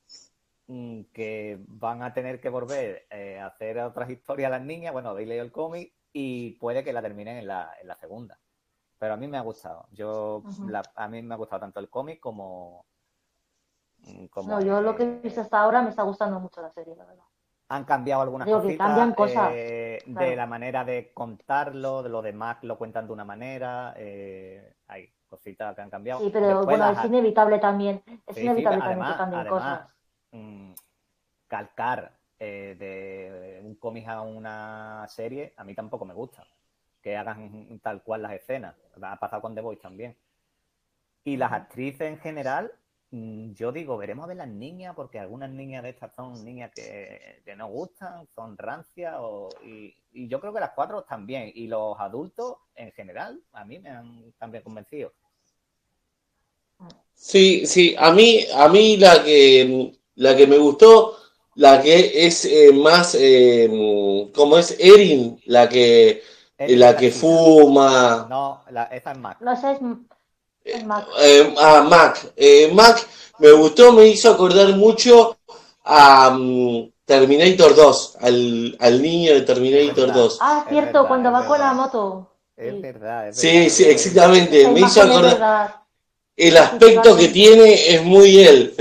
que van a tener que volver eh, a hacer otras historias las niñas. Bueno, habéis leído el cómic y puede que la terminen en la, en la segunda. Pero a mí me ha gustado. Yo, la- a mí me ha gustado tanto el cómic como, mm, como No, yo lo que he visto hasta ahora me está gustando mucho la serie, la verdad. han cambiado algunas Digo cositas cambian cosas, eh, de la manera de contarlo, de lo de Mac lo cuentan de una manera, eh, hay cositas que han cambiado. Sí, pero Después bueno, las es inevitable también. Es sí, sí, inevitable también que cambien además, cosas. Mm, calcar eh, de un cómic a una serie, a mí tampoco me gusta. Que hagan tal cual las escenas. Ha pasado con The Voice también. Y las actrices en general, mm, yo digo, veremos a ver las niñas, porque algunas niñas de estas son niñas que, que no gustan, son rancias, o- y, y yo creo que las cuatro también. Y los adultos, en general, a mí me han también convencido. Sí, sí, a mí, a mí la que, la que me gustó, la que es eh, más, eh, ¿cómo es? Erin, la que, la que fuma. No, la, esa es Mac. No sé, es, es más. Eh, ah, Mac. Eh, Mac me gustó, me hizo acordar mucho a mm, Terminator 2, al, al niño de Terminator verdad. 2. Ah, Es cierto, verdad, cuando va con la moto. Es Sí. verdad, es Sí, verdad. sí, exactamente. Esa Me hizo acordar. El aspecto que tiene es muy él.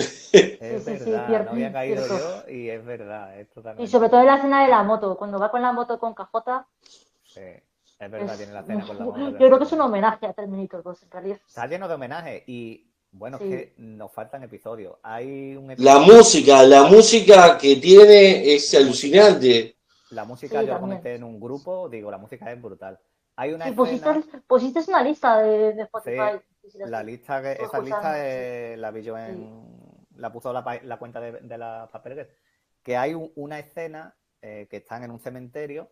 Es Sí, sí, sí, verdad, no había caído cierto. yo y es verdad, es totalmente. Y sobre todo en la escena de la moto, cuando va con la moto con cajota. Sí, es verdad, es- tiene la escena con la yo moto. creo que es un homenaje a Terminator 2, en realidad. Está lleno de homenajes y bueno, Sí. es que nos faltan episodios. Hay un La episodio- música, la música que tiene es alucinante. La música Sí, yo la también. comenté en un grupo, digo, la música es brutal. Hay una Sí, escena, pusiste, pusiste una lista de, de Spotify. La lista que, esa lista eh, la vi yo en, la puso la, la cuenta de, de la Paper Girl. que hay un- una escena eh, que están en un cementerio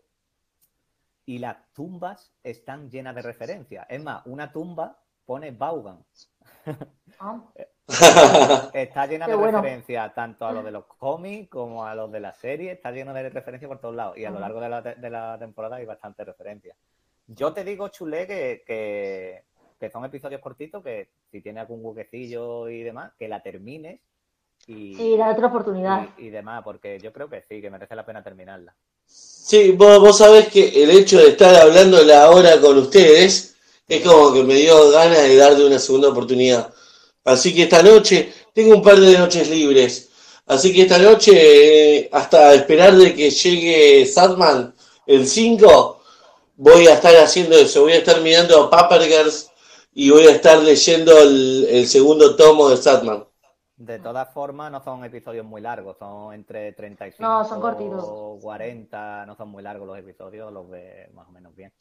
y las tumbas están llenas de referencias. Es más, una tumba pone Vaughan. Ah, Está llena Qué de bueno. referencias tanto a los de los cómics como a los de la serie. Está lleno de referencias por todos lados. Y a lo largo de la, de la temporada hay bastantes referencias. Yo te digo, Chulé, que, que, que son episodios cortitos, que si tiene algún huequecillo y demás, que la termines y, sí, otra oportunidad. y, y demás, porque yo creo que sí, que merece la pena terminarla. Sí, vos, vos sabés que el hecho de estar hablando la hora con ustedes es como que me dio ganas de darle una segunda oportunidad. Así que esta noche tengo un par de noches libres. Así que esta noche, eh, hasta esperar de que llegue Sadman el 5, voy a estar haciendo eso. Voy a estar mirando a Paper Girls y voy a estar leyendo el, el segundo tomo de Sadman. De todas formas, no son episodios muy largos, son entre 35 No, son cortitos. o 40, no son muy largos los episodios, los ve más o menos bien.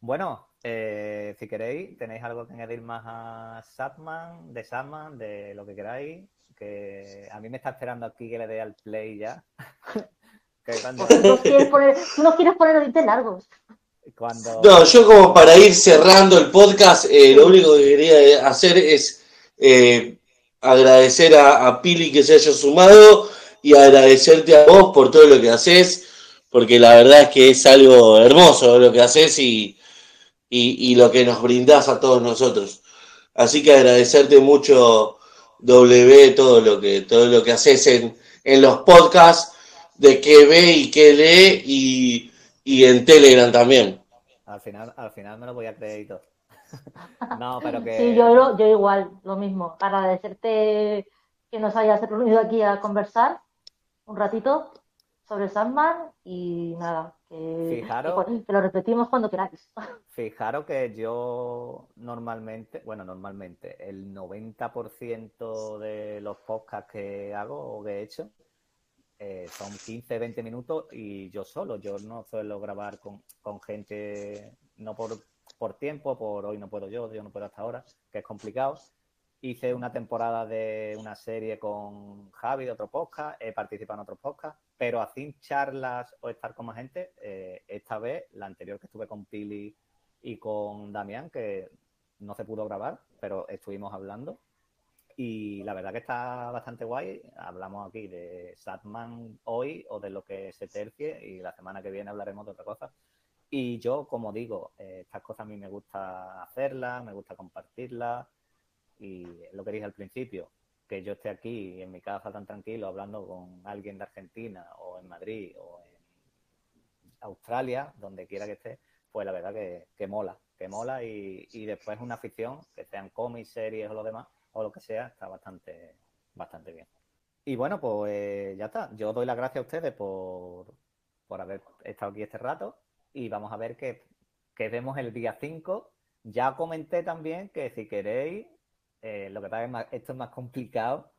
Bueno, eh, si queréis, tenéis algo que añadir más a Satman, de Satman, de lo que queráis, que a mí me está esperando aquí que le dé al play ya. que cuando, Tú nos quieres poner, tú nos quieres poner dientes largos. cuando- No, yo como para ir cerrando el podcast, eh, lo único que quería hacer es eh, agradecer a, a Pili que se haya sumado y agradecerte a vos por todo lo que haces, porque la verdad es que es algo hermoso lo que haces y, y, y lo que nos brindás a todos nosotros. Así que agradecerte mucho, W, todo lo que, todo lo que haces en, en los podcasts, de qué ve y qué lee y, y en Telegram también. al final, al final me lo voy a todo. No, pero que... Sí, yo, lo- yo igual, lo mismo. Agradecerte que nos hayas reunido aquí a conversar un ratito sobre Sandman y nada, que, Fijaros. que, que lo repetimos cuando queráis. Fijaros que yo normalmente, bueno, normalmente, el 90% de los podcasts que hago o que he hecho eh, son 15, 20 minutos y yo solo. Yo no suelo grabar con, con gente, no por, por tiempo, por hoy no puedo yo, yo no puedo hasta ahora, que es complicado. Hice una temporada de una serie con Javi de otro podcast, he participado en otros podcasts, pero así charlas o estar con más gente, eh, esta vez, la anterior que estuve con Pili y con Damián, que no se pudo grabar, pero estuvimos hablando. Y la verdad que está bastante guay. Hablamos aquí de Satman hoy o de lo que se tercie y la semana que viene hablaremos de otra cosa. Y yo, como digo, eh, estas cosas a mí me gusta hacerlas, me gusta compartirlas y lo que dije al principio, que yo esté aquí en mi casa tan tranquilo hablando con alguien de Argentina o en Madrid o en Australia, donde quiera que esté, pues la verdad que, que mola, que mola y, y después una afición, que sean cómics, series o lo demás, o lo que sea, está bastante, bastante bien. Y bueno, pues ya está. Yo doy las gracias a ustedes por, por haber estado aquí este rato y vamos a ver qué, qué vemos el día 5. Ya comenté también que si queréis, eh, lo que pasa es más- esto es más complicado,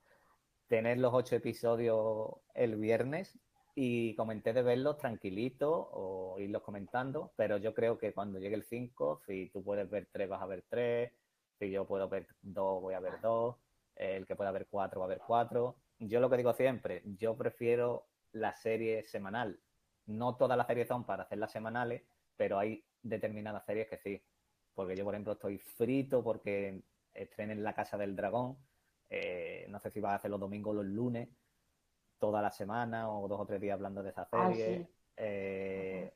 tener los ocho episodios el viernes y comenté de verlos tranquilitos o irlos comentando, pero yo creo que cuando llegue el 5, si tú puedes ver tres, vas a ver tres, si yo puedo ver dos, voy a ver dos, el que pueda ver cuatro, va a ver cuatro. Yo lo que digo siempre, yo prefiero la serie semanal. No todas las series son para hacerlas semanales, pero hay determinadas series que sí. Porque yo, por ejemplo, estoy frito porque estrenen La Casa del Dragón. Eh, no sé si va a hacer los domingos o los lunes, toda la semana o dos o tres días hablando de esa Ah, serie. sí. Eh,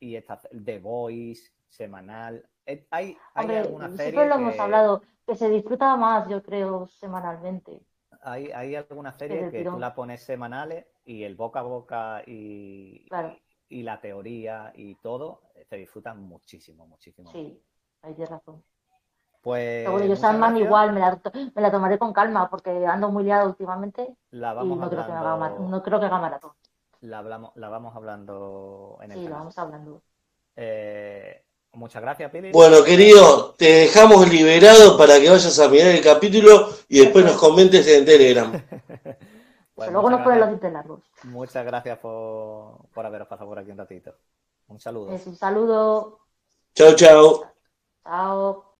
y esta The Voice, semanal. Eh, Hay, hay alguna serie siempre lo hemos que- hablado, que se disfruta más, yo creo, semanalmente. Hay, hay algunas Es series que tú la pones semanales y el boca a boca y, Claro. y la teoría y todo eh, se disfrutan muchísimo, muchísimo. Sí, ahí tienes razón. Pues Pero bueno, yo Sandman igual me la, me la tomaré con calma porque ando muy liado últimamente La y vamos no creo que me haga, hablando, mar- no creo que haga maratón. la hablamos, la vamos hablando en el Sí, canal. vamos hablando. Eh, muchas gracias, Pili. Bueno, querido, te dejamos liberado para que vayas a mirar el capítulo y después nos comentes en Telegram. Pues luego muchas nos ponen los gracias, dientes largos. muchas gracias por, por haberos pasado por aquí un ratito. Un saludo. Es un saludo. Chao, chao. Chao.